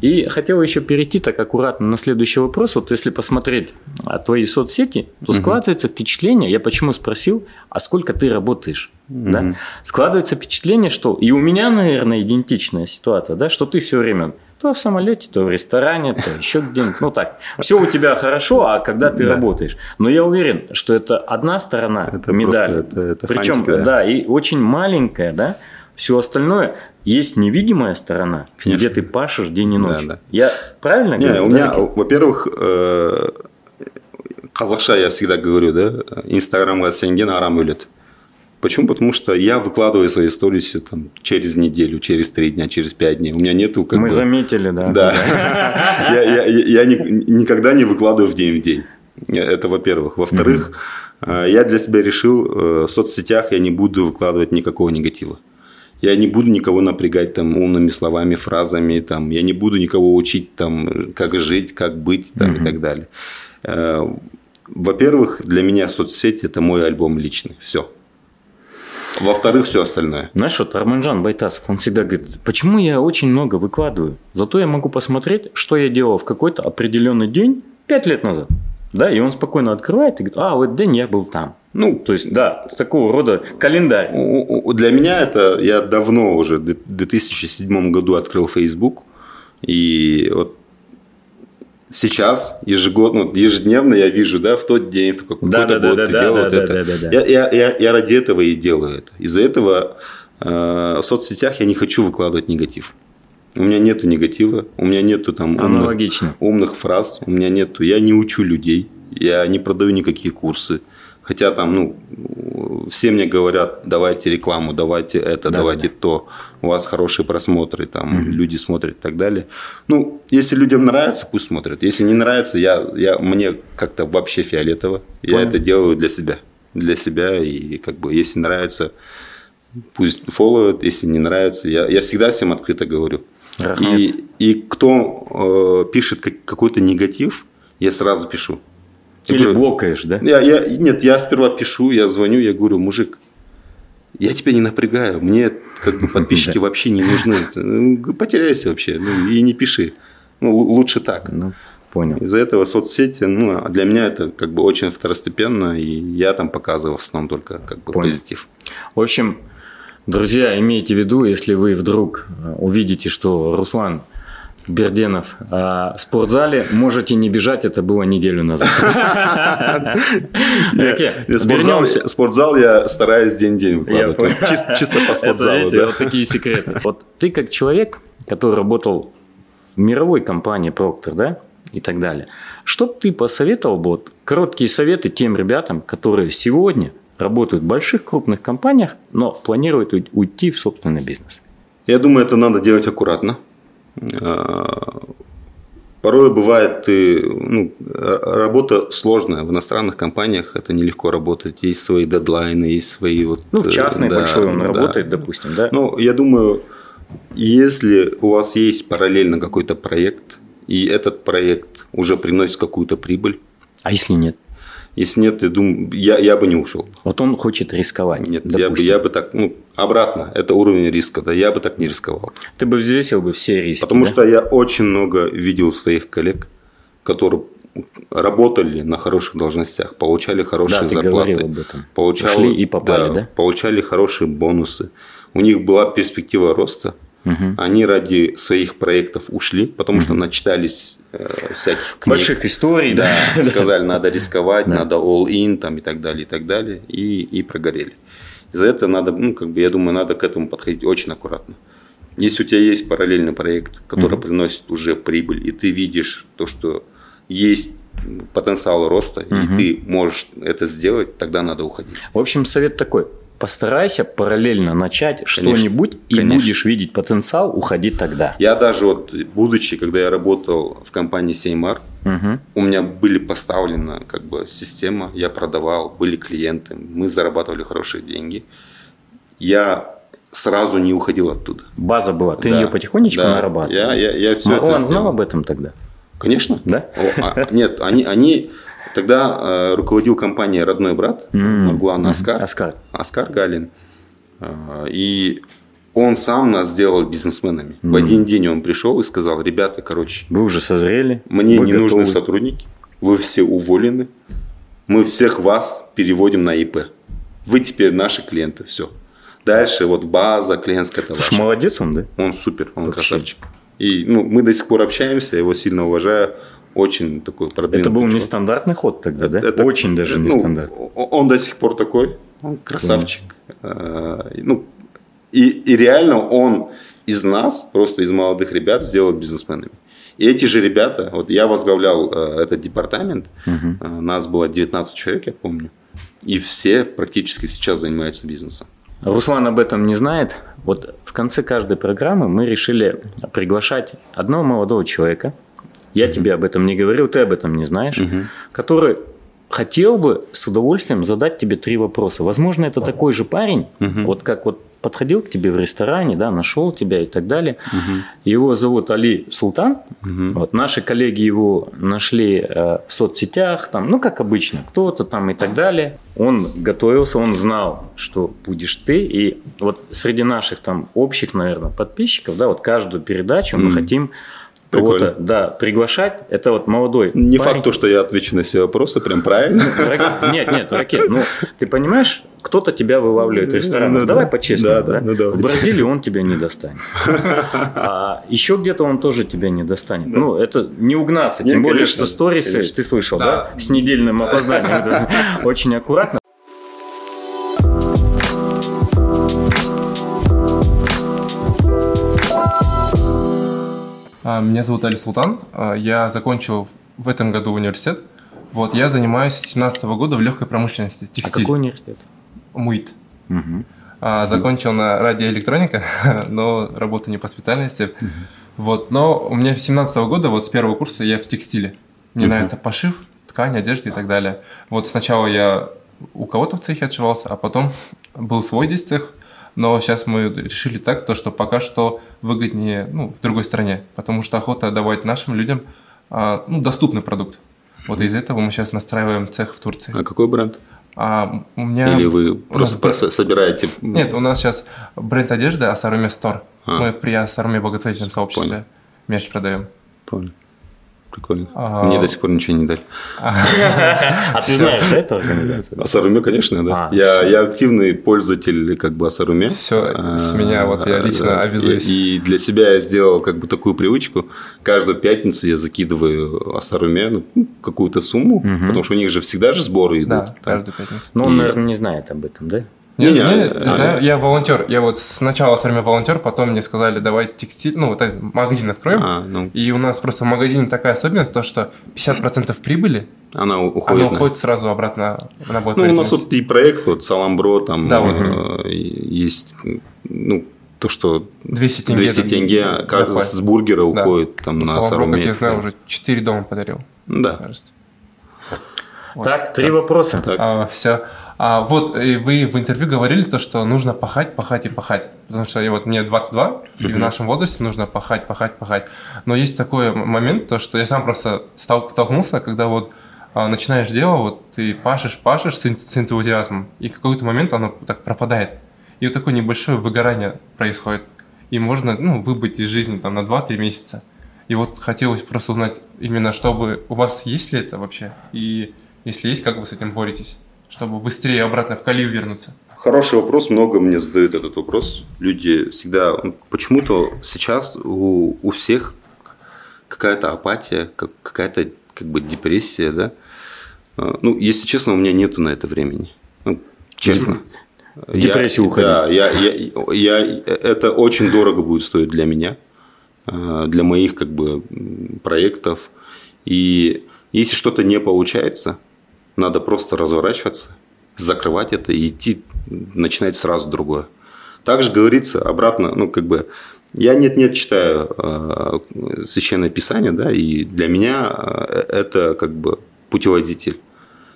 И хотел еще перейти так аккуратно на следующий вопрос. Вот если посмотреть а, твои соцсети, то складывается впечатление, я почему спросил, а сколько ты работаешь? Да? Складывается впечатление, что и у меня, наверное, идентичная ситуация, да, что ты все время то в самолете, то в ресторане, то еще где-нибудь. Ну так, все у тебя хорошо, а когда ты Да. работаешь. Но я уверен, что это одна сторона Это медали. просто- это- это Причем, фантик, да. да, и очень маленькая, да. Все остальное есть невидимая сторона, Конечно. где ты пашешь день и ночь. Да, да. Я правильно Не, говорю? у да, меня, Рики? во-первых, э, қазақша я всегда говорю, да, инстаграмға сенген арам өледі. Почему? Потому что я выкладываю свои сторисы там, через неделю, через три дня, через пять дней. У меня нету как Мы бы... заметили, да. Да. Я, я- я- я ни- никогда не выкладываю в день в день. Это во-первых. Во-вторых, э, я для себя решил, э, в соцсетях я не буду выкладывать никакого негатива. Я не буду никого напрягать там умными словами, фразами, там, я не буду никого учить, там, как жить, как быть там, и так далее. Э, Во-первых, для меня соцсети – это мой альбом личный. Все. Во-вторых, все остальное. Знаешь, вот Арманжан Байтасов, он всегда говорит, почему я очень много выкладываю? Зато я могу посмотреть, что я делал в какой-то определенный день пять лет назад. Да, и он спокойно открывает и говорит, а, в этот день я был там. Ну, То есть, да, такого рода календарь. Для меня это, я давно уже, в 2007 году открыл Facebook, и вот сейчас ежегодно, ежедневно я вижу, да, в тот день, в какой-то Да, да, да, год да, ты да, делал да, вот да, это. да, да, да. Я, я, я, я ради этого и делаю это. Из-за этого э, в соцсетях я не хочу выкладывать негатив. У меня нету негатива, у меня нету там умных, Аналогично. умных фраз, у меня нету, я не учу людей, я не продаю никакие курсы. Хотя там, ну, все мне говорят, давайте рекламу, давайте это, Да, давайте да, то, у вас хорошие просмотры, там, люди смотрят и так далее. Ну, если людям нравится, пусть смотрят. Если не нравится, я, я, мне как-то вообще фиолетово. Я Понял. это делаю для себя. Для себя, и как бы, если нравится, пусть фолловят, если не нравится, я, я всегда всем открыто говорю. Рахмет. И, и кто э, пишет как- какой-то негатив, я сразу пишу. Я Или говорю, блокаешь, да? я, я, нет, я сперва пишу, я звоню, я говорю, мужик, я тебя не напрягаю, мне как бы подписчики вообще не нужны. Ну, Потеряйся вообще, ну, и не пиши. Ну, лучше так. Ну, понял. Из-за этого соцсети, ну, а для меня это как бы очень второстепенно, и я там показываю в основном только как бы Понял. позитив. В общем, друзья, имейте в виду, если вы вдруг э, увидите, что Руслан Берденов э, в спортзале, можете не бежать, это было неделю назад. Спортзал, я стараюсь день-день выкладывать. Чисто, по спортзалу. вот такие секреты. Вот ты как человек, который работал в мировой компании Procter, да, и так далее, что ты посоветовал бы, вот, короткие советы тем ребятам, которые сегодня работают в больших крупных компаниях, но планируют уй- уйти в собственный бизнес? Я думаю, это надо делать аккуратно. А, Порой бывает, ты, ну, работа сложная. В иностранных компаниях это нелегко работать. Есть свои дедлайны, есть свои вот... Ну, в э, частной да, большой он да. работает, допустим, да? Ну, я думаю, если у вас есть параллельно какой-то проект, и этот проект уже приносит какую-то прибыль, А если нет? Если нет, я думаю, я, я бы не ушел. Вот он хочет рисковать. Нет, я бы, я бы так, ну, обратно, это уровень риска, да, я бы так не рисковал. Ты бы взвесил бы все риски. Потому да? что я очень много видел своих коллег, которые работали на хороших должностях, получали хорошие Да, ты зарплаты, об этом. получал- Ушли и попали, да? получали хорошие бонусы. У них была перспектива роста. Мгм. Они ради своих проектов ушли, потому что начитались э, всяких книг. Больших историй, да. Да, сказали, надо рисковать, надо all-in там, и так далее, и так далее, и, и прогорели. Из-за этого надо, ну, как бы, я думаю, надо к этому подходить очень аккуратно. Если у тебя есть параллельный проект, который приносит уже прибыль, и ты видишь то, что есть потенциал роста, и ты можешь это сделать, тогда надо уходить. В общем, совет такой. Постарайся параллельно начать что-нибудь, и конечно. будешь видеть потенциал, уходи тогда. Я даже вот, будучи, когда я работал в компании Сеймар, Мгм. у меня были поставлена как бы система, я продавал, были клиенты, мы зарабатывали хорошие деньги. Я сразу не уходил оттуда. База была, ты Да, ее потихонечку да. нарабатывал. Я, я, я все Марлан это знал об этом тогда? Конечно. Да? О, а, нет, они, они Тогда э, руководил компанией родной брат, Маргулан мгм. Аскар. Аскар. Аскар Галин. А, И он сам нас сделал бизнесменами. В один день он пришел и сказал, ребята, короче, Вы уже созрели. мне не нужны готовы». сотрудники, вы все уволены, мы всех вас переводим на ИП. Вы теперь наши клиенты, все. Дальше вот база клиентская Слушай, ваша. молодец он, да? Он супер, он Вообще. красавчик. И ну, мы до сих пор общаемся, я его сильно уважаю. Очень такой продвинутый Это был чувак. нестандартный ход тогда, да? Это- Очень даже ну, нестандартный. о- Он до сих пор такой, он красавчик. Э, Ну, и, и реально он из нас, просто из молодых ребят, сделал бизнесменами. И эти же ребята, вот я возглавлял э, этот департамент, э, нас было 19 человек, я помню, и все практически сейчас занимаются бизнесом. Руслан об этом не знает. Вот в конце каждой программы мы решили приглашать одного молодого человека. Я тебе об этом не говорил, ты об этом не знаешь, который хотел бы с удовольствием задать тебе три вопроса. Возможно, это такой же парень, вот как вот подходил к тебе в ресторане, да, нашел тебя и так далее. Его зовут Али Султан. Вот наши коллеги его нашли э, в соцсетях, там, ну как обычно, кто-то там и так далее. Он готовился, он знал, что будешь ты. И вот среди наших там общих, наверное, подписчиков, да, вот каждую передачу мы Мгм. хотим. Кого-то, да, приглашать. Это вот молодой. Не парень. факт то, что я отвечу на все вопросы прям правильно. Нет, нет, ракет. Ну, ты понимаешь, кто-то тебя вылавливает в ресторане. Ну, Давай да. по-честному. Да, да, ну, давайте. в Бразилии он тебя не достанет. А еще где-то он тоже тебя не достанет. Ну, это не угнаться. Не, Тем более, конечно, что сторисы, конечно. ты слышал, Да. да? С недельным опозданием. Очень аккуратно. Меня зовут Али Султан. А, Я закончил в этом году университет. Вот, я занимаюсь с 2017 года в легкой промышленности, А текстиль, какой университет? МУИТ. Мгм. А, Закончил на радиоэлектроника, но работа не по специальности. Вот, но у меня с 17 года, вот с первого курса я в текстиле. Мне нравится пошив, ткань, одежда и так далее. Вот сначала я у кого-то в цехе отшивался, а потом был свой здесь цех. Но сейчас мы решили так, то, что пока что выгоднее ну, в другой стране, потому что охота давать нашим людям а, ну, доступный продукт. Вот из этого мы сейчас настраиваем цех в Турции. А какой бренд? А у меня... Или вы просто нас бренд- собираете? Нет, у нас сейчас бренд одежды Асаруме Стор. А. Мы при Асаруме благотворительном сообществе Понял. мерч продаем. Понял. Прикольно. А- Мне до сих пор ничего не дали. А ты знаешь, да, эту организацию? Асаруме, конечно, да. А, я, я активный пользователь как бы Асаруме. Всё, с меня вот я А, лично обязуюсь. И, для себя я сделал как бы такую привычку. Каждую пятницу я закидываю Асаруме ну, какую-то сумму, потому что у них же всегда же сборы идут. Да, каждую пятницу. Ну, он, наверное, не знает об этом, да? Не, Не, не, не, не, а- знаю, я волонтер. Я вот сначала Асаруме волонтер, потом мне сказали, давай текстиль, ну вот этот магазин откроем. А, ну, И у нас просто в магазине такая особенность, то что 50% прибыли, она у- она уходит. на- уходит сразу обратно на Ну, у нас вот и проект, вот Саламбро, там Да, вот. э, есть, ну, то, что 200 тенге. 200 это тенге для как пар- с бургера Да. уходит там Ну, на Саламбро, как я знаю, уже 4 дома подарил, Да. кажется. Так, три вопроса. Так. все. А, вот и вы в интервью говорили то, что нужно пахать, пахать и пахать. Потому что я вот мне 22, и в нашем возрасте нужно пахать, пахать, пахать. Но есть такой момент, то, что я сам просто стал- столкнулся, когда вот а, начинаешь дело, вот ты пашешь, пашешь с, с энтузиазмом, и в какой-то момент оно так пропадает. И вот такое небольшое выгорание происходит. И можно ну, выбыть из жизни там, на 2-3 месяца. И вот хотелось просто узнать именно, чтобы у вас есть ли это вообще? И если есть, как вы с этим боретесь? Чтобы быстрее обратно в колею вернуться. Хороший вопрос, много мне задают этот вопрос. Люди всегда... ну, Почему-то сейчас у, у всех какая-то апатия, как, какая-то как бы депрессия, да? А, Ну, если честно, у меня нету на это времени. Ну, честно. В депрессию Я- уходить. Да, я, я, я- это очень дорого будет стоить для меня, а, для моих как бы проектов. И если что-то не получается, надо просто разворачиваться, закрывать это и идти, начинать сразу другое. Также говорится обратно, ну, как бы, я нет-нет читаю э, Священное Писание, да, и для меня э, это как бы путеводитель.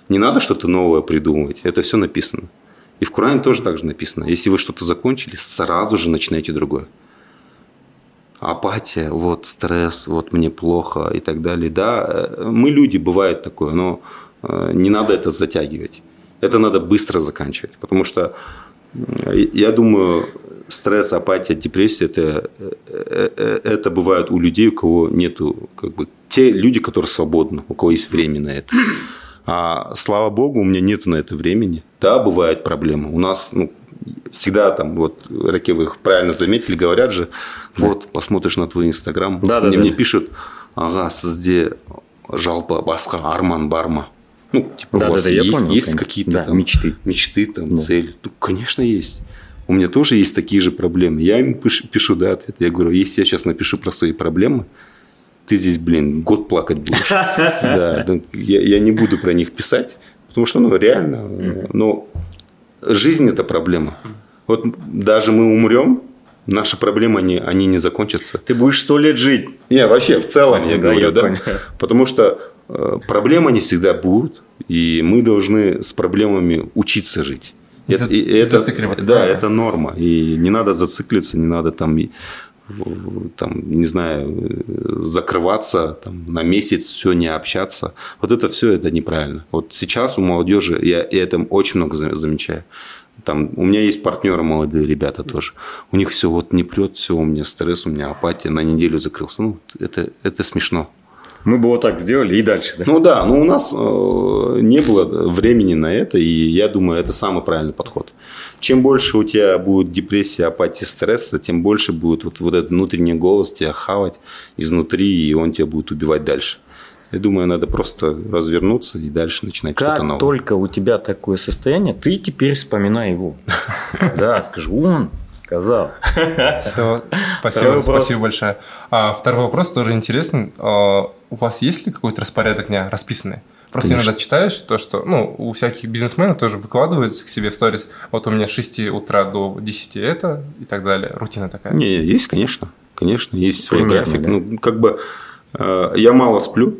Не надо что-то новое придумывать, это все написано. И в Коране тоже так же написано. Если вы что-то закончили, сразу же начинайте другое. Апатия, вот стресс, вот мне плохо и так далее. Да, э, мы люди, бывает такое, но не надо это затягивать. Это надо быстро заканчивать. Потому что, я думаю, стресс, апатия, депрессия это, это бывает у людей, у кого нету, как бы, те люди, которые свободны, у кого есть время на это. А слава богу, у меня нету на это времени. Да, бывают проблемы. У нас, ну, всегда там, вот, Раки, вы правильно заметили, говорят же, вот, посмотришь на твой инстаграм, да, мне, да, мне да. пишут, ага, сізде жалпы басқа арман бар ма? Ну, типа, Да, у вас да, да, я есть, понял, есть какие-то Да, там мечты. мечты, там, Да. цели? Ну, конечно, есть. У меня тоже есть такие же проблемы. Я им пишу, пишу, да, ответ. Я говорю, если я сейчас напишу про свои проблемы, ты здесь, блин, год плакать будешь. Да, я, я не буду про них писать, потому что, ну, реально, ну, жизнь – это проблема. Вот даже мы умрем, наши проблемы, они, они не закончатся. Ты будешь сто лет жить. Не, вообще, в целом, я Да, говорю, я да. Потому что проблемы не всегда будут, и мы должны с проблемами учиться жить. Не Это- и это, да, да. это норма. И не надо зациклиться, не надо там, и, там не знаю, э, закрываться там, на месяц, все не общаться. Вот это все это неправильно. Вот сейчас у молодежи, я, я это очень много за- замечаю. Там, у меня есть партнеры молодые ребята тоже. У них все вот не прет, все, у меня стресс, у меня апатия, на неделю закрылся. Ну, это, это смешно. Мы бы вот так сделали и дальше. Да? Ну да, но у нас э, не было времени на это, и я думаю, это самый правильный подход. Чем больше у тебя будет депрессия, апатия, стресса, тем больше будет вот, вот этот внутренний голос тебя хавать изнутри, и он тебя будет убивать дальше. Я думаю, надо просто развернуться и дальше начинать что-то Как новое. только у тебя такое состояние, ты теперь вспоминай его. Да, скажи, он сказал. Все, спасибо, спасибо большое. А, второй вопрос тоже интересный. А, у вас есть ли какой-то распорядок дня расписанный? Просто Конечно. иногда читаешь то, что, ну, у всяких бизнесменов тоже выкладывают к себе в сторис. Вот у меня с 6 утра до 10 это и так далее. Рутина такая. Не, есть, конечно. Конечно, есть свой Примерно, график. да. Ну, как бы э, я мало сплю.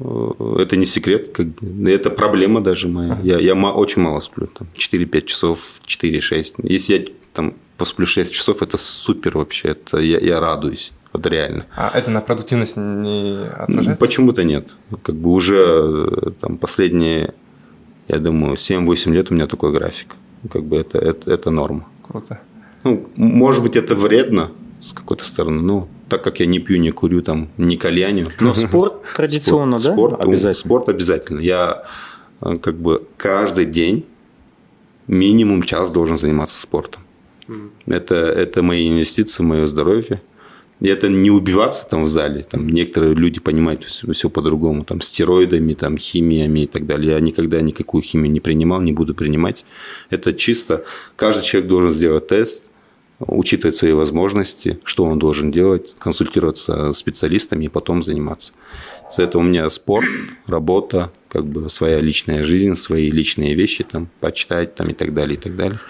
Э, Это не секрет, как бы. это проблема даже моя. Я, я ма- очень мало сплю. Там, 4-5 часов, 4-6. Если я там посплю 6 часов, это супер вообще. Это я, я радуюсь. Вот реально. А это на продуктивность не отражается? Почему-то нет. Как бы уже э, там последние, я думаю, 7-8 лет у меня такой график. Как бы это, это, это норма. Круто. Ну, может быть, это вредно с какой-то стороны, но так как я не пью, не курю, там, не кальяню. Но спорт традиционно, да? Спорт, Обязательно. Спорт обязательно. Я э, как бы каждый день минимум час должен заниматься спортом. Это, это мои инвестиции мое здоровье. И это не убиваться там в зале. Там некоторые люди понимают все, по-другому. Там стероидами, там химиями и так далее. Я никогда никакую химию не принимал, не буду принимать. Это чисто каждый человек должен сделать тест, учитывать свои возможности, что он должен делать, консультироваться с специалистами и потом заниматься. За это у меня спорт, работа, как бы своя личная жизнь, свои личные вещи, там, почитать там, и так далее, и так далее.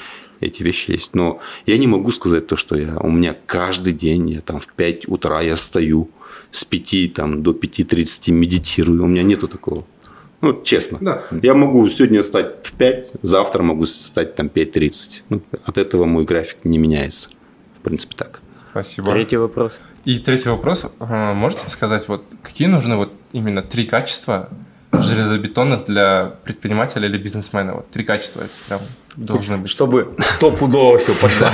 Эти вещи есть. Но я не могу сказать то, что я, у меня каждый день, я там в 5 утра я стою, с 5 там, до 5.30 медитирую. У меня нету такого. Ну, честно. Да. Я могу сегодня встать в 5, завтра могу встать там 5.30. Ну, от этого мой график не меняется. В принципе, так. Спасибо. Третий вопрос. И третий вопрос. А, Можете сказать, вот какие нужны вот именно три качества железобетонных для предпринимателя или бизнесмена? Вот три качества это прям должны быть. Чтобы стопудово все пошло.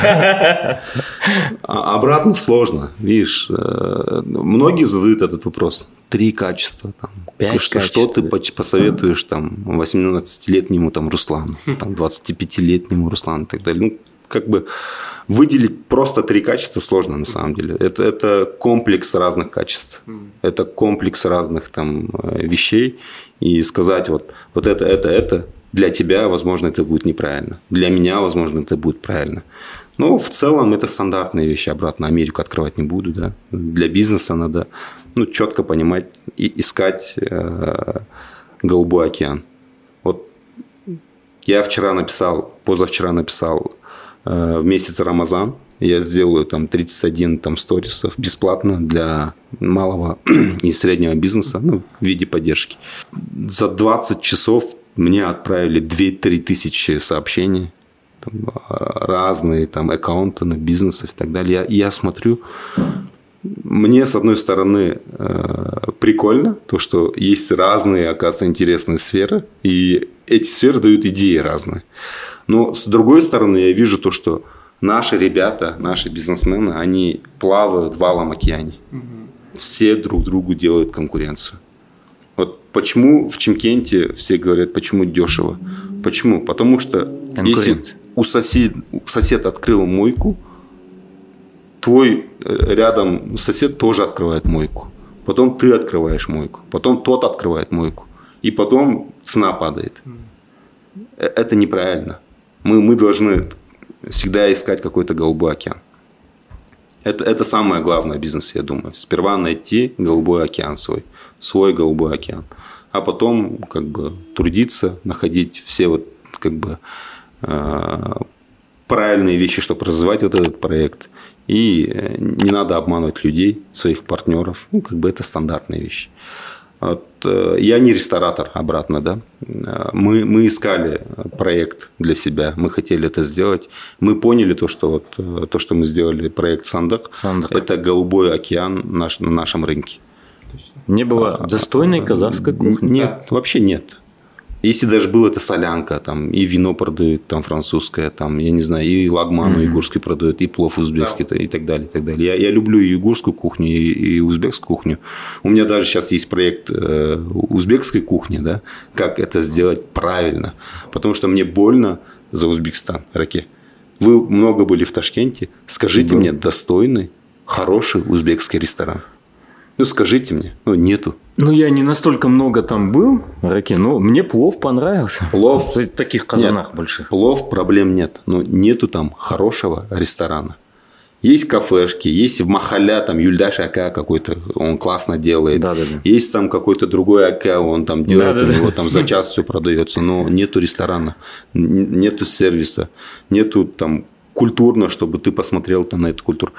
А обратно сложно. Видишь, э, многие задают этот вопрос. Три качества. Там. Пять что, что ты посоветуешь там 18-летнему там, Руслану, там, 25-летнему Руслану и так далее. Ну, как бы выделить просто три качества сложно на самом деле. Это, это комплекс разных качеств. Это комплекс разных там э, вещей. И сказать вот, вот это, это, это для тебя, возможно, это будет неправильно. Для меня, возможно, это будет правильно. Но в целом это стандартные вещи. Обратно Америку открывать не буду. Да? Для бизнеса надо ну, четко понимать и искать э, голубой океан. Вот я вчера написал, позавчера написал э, в месяц Рамазан. Я сделаю там 31 там, сторисов бесплатно для малого и среднего бизнеса ну, в виде поддержки. За 20 часов мне отправили 2-3 тысячи сообщений. Там, э, разные там аккаунты на бизнесов и так далее. Я, я смотрю, мне, с одной стороны, э, прикольно, то, что есть разные, оказывается, интересные сферы, и эти сферы дают идеи разные. Но, с другой стороны, я вижу то, что наши ребята, наши бизнесмены, они плавают в валом океане. Все друг другу делают конкуренцию. Вот почему в Чемкенте все говорят, почему дешево? Почему? Потому что если у сосед, сосед открыл мойку, твой э, рядом сосед тоже открывает мойку. Потом ты открываешь мойку. Потом тот открывает мойку. И потом цена падает. Э, это неправильно. Мы, мы должны всегда искать какой-то голубой океан. Это, это самое главное в бизнесе, я думаю. Сперва найти голубой океан свой, свой голубой океан. А потом как бы трудиться, находить все вот как бы э, правильные вещи, чтобы развивать вот этот проект. И э, не надо обманывать людей, своих партнеров. Ну, как бы это стандартные вещи. Вот, э, я не ресторатор, обратно, да. Э, мы, мы искали проект для себя, мы хотели это сделать. Мы поняли то, что вот то, что мы сделали проект Сандак, Сандак. это голубой океан наш, на нашем рынке. Не было достойной казахской кухни? Нет, вообще нет. Если даже было это солянка, там и вино продают, там французское, там, я не знаю, и лагману mm-hmm. игурский продают, и плов узбекский, да. и так далее, и так далее. Я, я люблю и игурскую кухню, и, и узбекскую кухню. У меня даже сейчас есть проект э, узбекской кухни, да, как это сделать правильно. Потому что мне больно за Узбекистан, Раке. Вы много были в Ташкенте. Скажите да. мне, достойный, хороший узбекский ресторан. Ну, скажите мне, ну, нету. Ну, я не настолько много там был, Раки, но мне плов понравился. Плов? В таких казанах нет, больших. Плов проблем нет, но нету там хорошего ресторана. Есть кафешки, есть в Махаля, там Юльдаш Ака какой-то, он классно делает. Да, да, да. Есть там какой-то другой Ака, он там делает, да, да, у него да. там за час все продается, но нету ресторана, нету сервиса, нету там культурно, чтобы ты посмотрел там на эту культуру.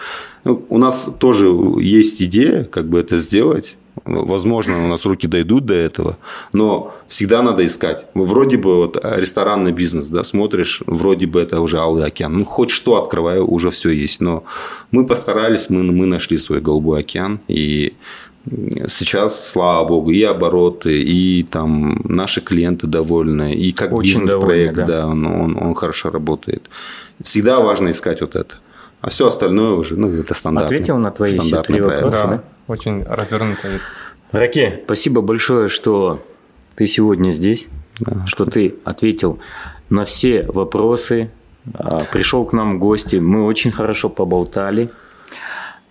Ну, у нас тоже есть идея, как бы это сделать. Возможно, у нас руки дойдут до этого, но всегда надо искать. Вроде бы вот ресторанный бизнес, да, смотришь, вроде бы это уже Алый океан. Ну, хоть что открываю, уже все есть. Но мы постарались, мы, мы нашли свой голубой океан. И сейчас, слава богу, и обороты, и там наши клиенты довольны, и как бизнес-проект, да, да он, он, он хорошо работает. Всегда важно искать вот это. А все остальное уже, ну, это стандартно. Ответил на твои все три вопроса, да? да? Очень развернутый. Раке, спасибо большое, что ты сегодня здесь, да. что ты ответил на все вопросы, а, пришел к нам в гости, мы очень хорошо поболтали.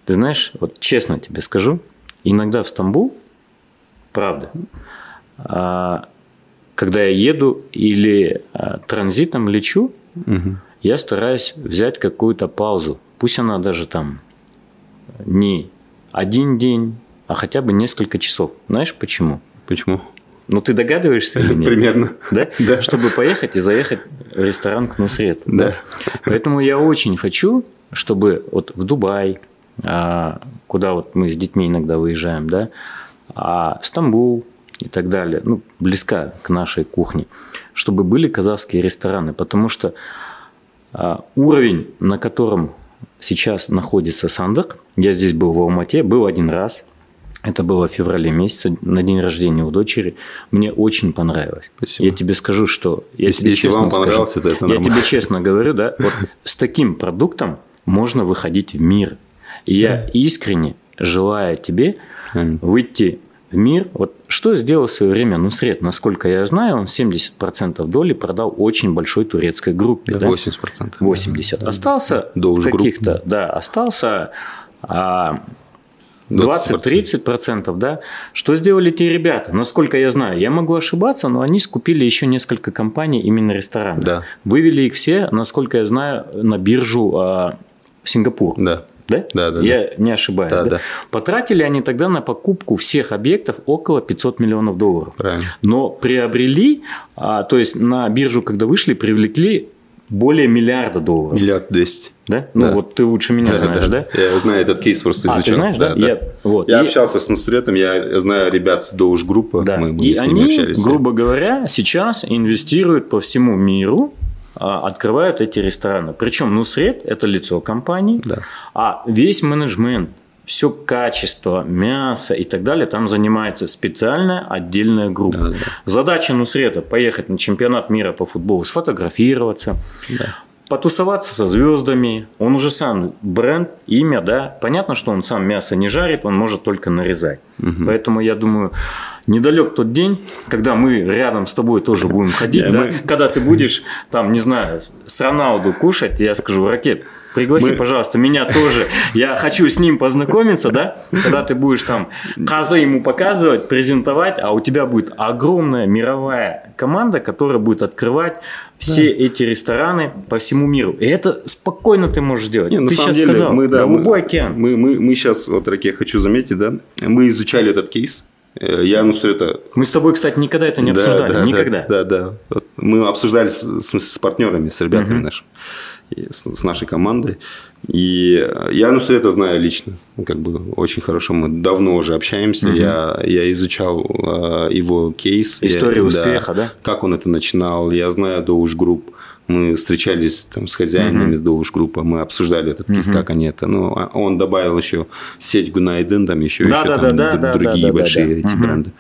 Ты знаешь, вот честно тебе скажу, иногда в Стамбул, правда, а, когда я еду или а, транзитом лечу, угу. я стараюсь взять какую-то паузу. Пусть она даже там не один день, а хотя бы несколько часов. Знаешь почему? Почему? Ну, ты догадываешься или нет? Примерно. Да? да? Чтобы поехать и заехать в ресторан к Нусрету. Да. Поэтому я очень хочу, чтобы вот в Дубай, а, куда вот мы с детьми иногда выезжаем, да, а Стамбул и так далее, ну, близка к нашей кухне, чтобы были казахские рестораны, потому что а, уровень, на котором сейчас находится Сандак, я здесь был в Алмате, был один раз, это было в феврале месяце, на день рождения у дочери. Мне очень понравилось. Спасибо. Я тебе скажу, что... Я если тебе если честно вам понравилось, скажу, то это нормально. Я тебе честно говорю, да, вот с таким продуктом можно выходить в мир. И я искренне желаю тебе выйти мир. Вот что сделал в свое время Нусрет? Насколько я знаю, он 70% доли продал очень большой турецкой группе. Да, 80%. 80%. Да. Остался да, каких-то, да, остался а, 20-30%, да. Что сделали те ребята? Насколько я знаю, я могу ошибаться, но они скупили еще несколько компаний именно ресторанов. Да. Вывели их все, насколько я знаю, на биржу а, в Сингапур. Да. Да? Да, да. Я да. не ошибаюсь. Да, да? Да. Потратили они тогда на покупку всех объектов около 500 миллионов долларов. Правильно. Но приобрели, а, то есть на биржу, когда вышли, привлекли более миллиарда долларов. Миллиард двести. Да? Ну, да. вот ты лучше меня да, знаешь, да. да? Я знаю этот кейс просто изучал. А, ты знаешь, да? да? Я, вот. я и... общался с Нусретом, я знаю ребят с Доуж группы, да. мы, мы и с ними они, общались. грубо говоря, сейчас инвестируют по всему миру открывают эти рестораны. Причем Нусред – это лицо компании, да. а весь менеджмент все качество мяса и так далее, там занимается специальная отдельная группа. Да, да. Задача Нусрета – поехать на чемпионат мира по футболу, сфотографироваться, да. потусоваться со звездами. Он уже сам бренд, имя, да. Понятно, что он сам мясо не жарит, он может только нарезать. Угу. Поэтому я думаю, недалек тот день, когда мы рядом с тобой тоже будем ходить, да? когда ты будешь там, не знаю, с Роналду кушать, я скажу, ракет, Пригласи, Мы... пожалуйста, меня тоже. Я хочу с ним познакомиться, да? Когда ты будешь там казы ему показывать, презентовать, а у тебя будет огромная мировая команда, которая будет открывать все да. эти рестораны по всему миру. И это спокойно ты можешь делать. Не, на ты самом сейчас деле, сказал, мы, да, голубой мы, океан. Мы, мы, мы сейчас, вот, Раки, я хочу заметить, да, мы изучали этот кейс. Э, я, ну, что это... Мы с тобой, кстати, никогда это не да, обсуждали. Да, никогда. Да, да. да. Вот мы обсуждали с, с, с партнерами, с ребятами угу. нашими с, нашей командой. И я Нусрета знаю лично, как бы очень хорошо, мы давно уже общаемся, угу. я, я изучал э, его кейс. Историю я, успеха, да, да? Как он это начинал, я знаю Doğuş Group, мы встречались там, с хозяинами угу. Доуш Группа, мы обсуждали этот кейс, угу. как они это. Ну, а он добавил еще сеть Гунайден, там еще, да, еще да, там, да, другие да, большие да, да. эти бренды.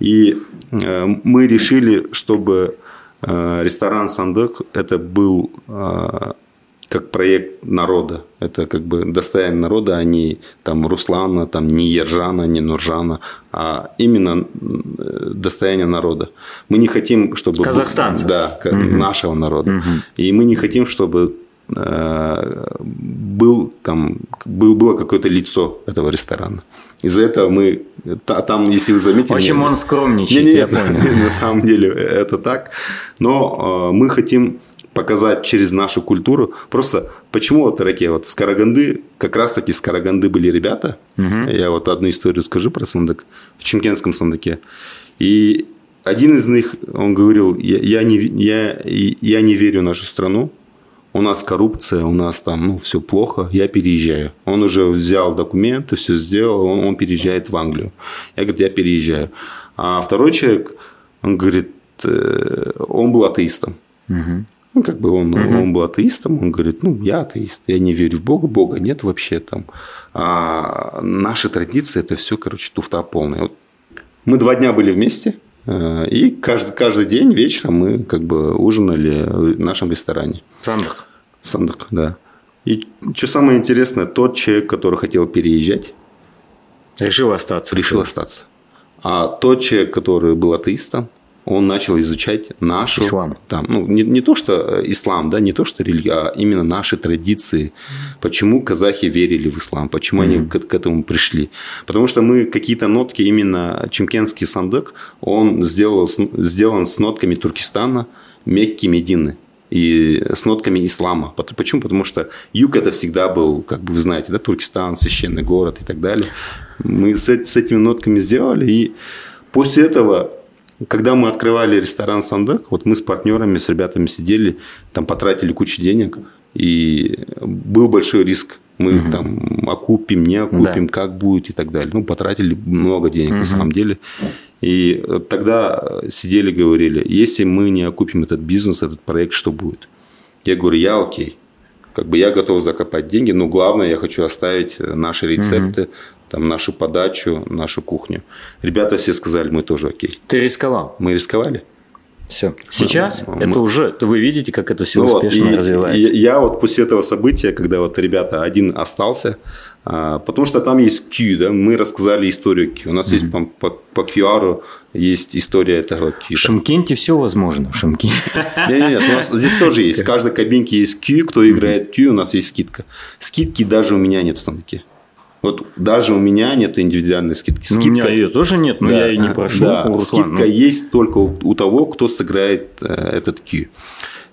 И э, мы решили, чтобы э, ресторан Сандык это был э, как проект народа. Это как бы достояние народа, а не там Руслана, там не Ержана, не Нуржана, а именно достояние народа. Мы не хотим, чтобы... Казахстанцев. Да, угу. нашего народа. Угу. И мы не хотим, чтобы э, был там был, было какое-то лицо этого ресторана. Из-за этого мы там, если вы заметили... Очень он скромничает, не, не, я понял. На самом деле это так. Но э, мы хотим показать через нашу культуру. Просто почему вот такие вот с Караганды, как раз таки с Караганды были ребята. Угу. Я вот одну историю скажу про Сандак в Чемкенском Сандаке. И один из них, он говорил, я, я, не, я, я не верю в нашу страну, у нас коррупция, у нас там ну, все плохо, я переезжаю. Он уже взял документы, все сделал, он, он переезжает в Англию. Я говорю, я переезжаю. А второй человек, он говорит, э, он был атеистом. Угу. Ну, как бы он, угу. он был атеистом, он говорит, ну, я атеист, я не верю в Бога, Бога нет вообще там. А наши традиции – это все, короче, туфта полная. Вот мы два дня были вместе, э, и каждый, каждый день вечером мы как бы ужинали в нашем ресторане. Сандак. Сандак, да. И что самое интересное, тот человек, который хотел переезжать, решил остаться. Решил остаться. А тот человек, который был атеистом, он начал изучать нашу... Ислам. Там, ну, не, не то, что э, ислам, да, не то, что религия, а именно наши традиции. Почему казахи верили в ислам, почему mm-hmm. они к, к этому пришли. Потому что мы какие-то нотки, именно чемкенский сандык, он сделал, сделан с нотками Туркестана, Мекки, Медины и с нотками ислама. Почему? Потому что юг это всегда был, как бы вы знаете, да, Туркестан, священный город и так далее. Мы с, с этими нотками сделали, и после этого когда мы открывали ресторан Сандак, вот мы с партнерами, с ребятами сидели, там потратили кучу денег, и был большой риск. Мы угу. там окупим, не окупим, да. как будет и так далее. Ну, потратили много денег угу. на самом деле. И тогда сидели, говорили, если мы не окупим этот бизнес, этот проект, что будет? Я говорю, я окей. Как бы я готов закопать деньги, но главное, я хочу оставить наши рецепты, угу там, нашу подачу, нашу кухню. Ребята все сказали, мы тоже окей. Ты рисковал? Мы рисковали. Все. Сейчас мы, это мы... уже, вы видите, как это все ну успешно вот, и, развивается. И, я вот после этого события, когда вот ребята один остался, а, потому что там есть Q, да, мы рассказали историю Q. У нас mm-hmm. есть по, по, по QR есть история этого Q. В Шимкенте все возможно, в Шимкенте. Нет, нет, у нас здесь тоже есть. В каждой кабинке есть Q, кто играет Q, у нас есть скидка. Скидки даже у меня нет в станке. Вот даже у меня нет индивидуальной скидки. Скидка... Ну, у меня ее тоже нет, но да, я и не прошу. Да, у Руслана, скидка ну... есть только у, того, кто сыграет э, этот Q.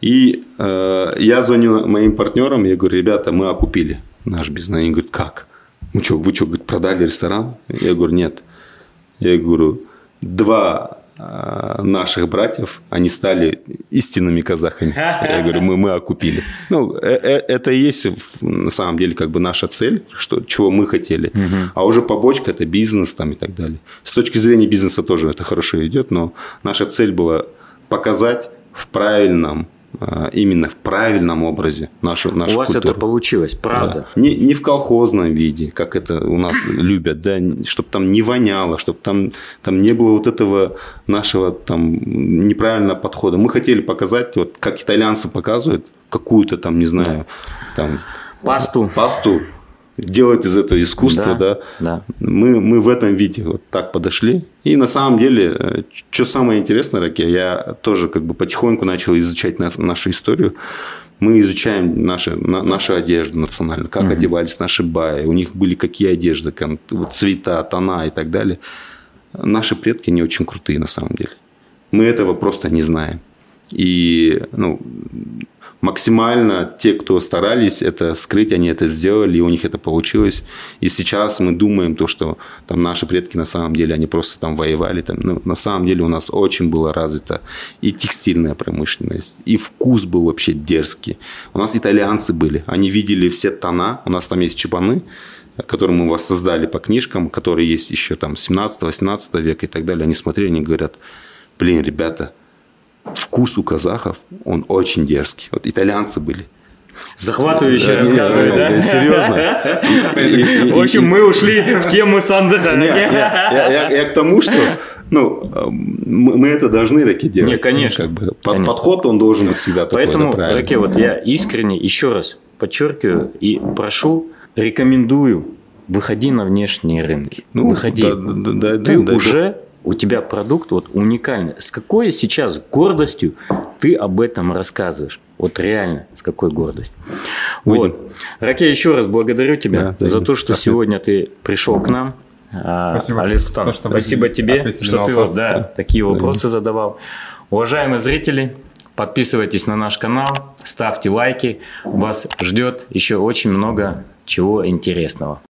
И э, я звоню моим партнерам, я говорю, ребята, мы окупили наш бизнес. Они говорят, как? Ну что, вы что, продали ресторан? Я говорю, нет. Я говорю, два наших братьев, они стали истинными казахами. Я говорю, мы, мы окупили. Ну, э, э, это и есть на самом деле как бы наша цель, что, чего мы хотели. Угу. А уже побочка – это бизнес там и так далее. С точки зрения бизнеса тоже это хорошо идет, но наша цель была показать в правильном именно в правильном образе нашу, нашу У вас культуру. это получилось, правда? Да. Не, не в колхозном виде, как это у нас любят, да, чтобы там не воняло, чтобы там, там не было вот этого нашего там неправильного подхода. Мы хотели показать, вот как итальянцы показывают, какую-то там, не знаю, там Пасту. пасту, делать из этого искусство, да. Да, да. Мы, мы в этом виде вот так подошли. И на самом деле, что самое интересное, Раке, я тоже как бы потихоньку начал изучать нас- нашу историю. Мы изучаем наши, на- нашу одежду национальную, как одевались наши баи, у них были какие одежды, кон- вот цвета, тона и так далее. Наши предки не очень крутые на самом деле. Мы этого просто не знаем. И ну, максимально те, кто старались это скрыть, они это сделали, и у них это получилось. И сейчас мы думаем то, что там наши предки на самом деле, они просто там воевали. Там, ну, на самом деле у нас очень было развито и текстильная промышленность, и вкус был вообще дерзкий. У нас итальянцы были, они видели все тона, у нас там есть чебаны, которые мы воссоздали по книжкам, которые есть еще там 17-18 века и так далее. Они смотрели, они говорят, блин, ребята, вкус у казахов, он очень дерзкий. Вот итальянцы были. Захватывающе Да, рассказывай, не, да? не, Серьезно. И- и- В общем, мы ушли в тему Сандыха. Не, не, я, я- я к тому, что ну, э, мы мы это должны таки делать. Не, конечно. Ну, как бы, под- Конечно. подход он должен быть всегда такой. Поэтому, да. Раке, вот я искренне еще раз подчеркиваю и прошу, рекомендую, выходи на внешние рынки. Ну, выходи. да, да, да, ты да, уже, у тебя продукт вот уникальный. С какой сейчас гордостью ты об этом рассказываешь? Вот реально, с какой гордостью. Будем. Вот. Раке, еще раз благодарю тебя Да, за то, что Спасибо. сегодня ты пришел к нам. А, Спасибо Али Султан, за то, что спасибо тебе, что ты вопрос. вот, да, такие вопросы задавал. Уважаемые зрители, подписывайтесь на наш канал, ставьте лайки. Вас ждет еще очень много чего интересного.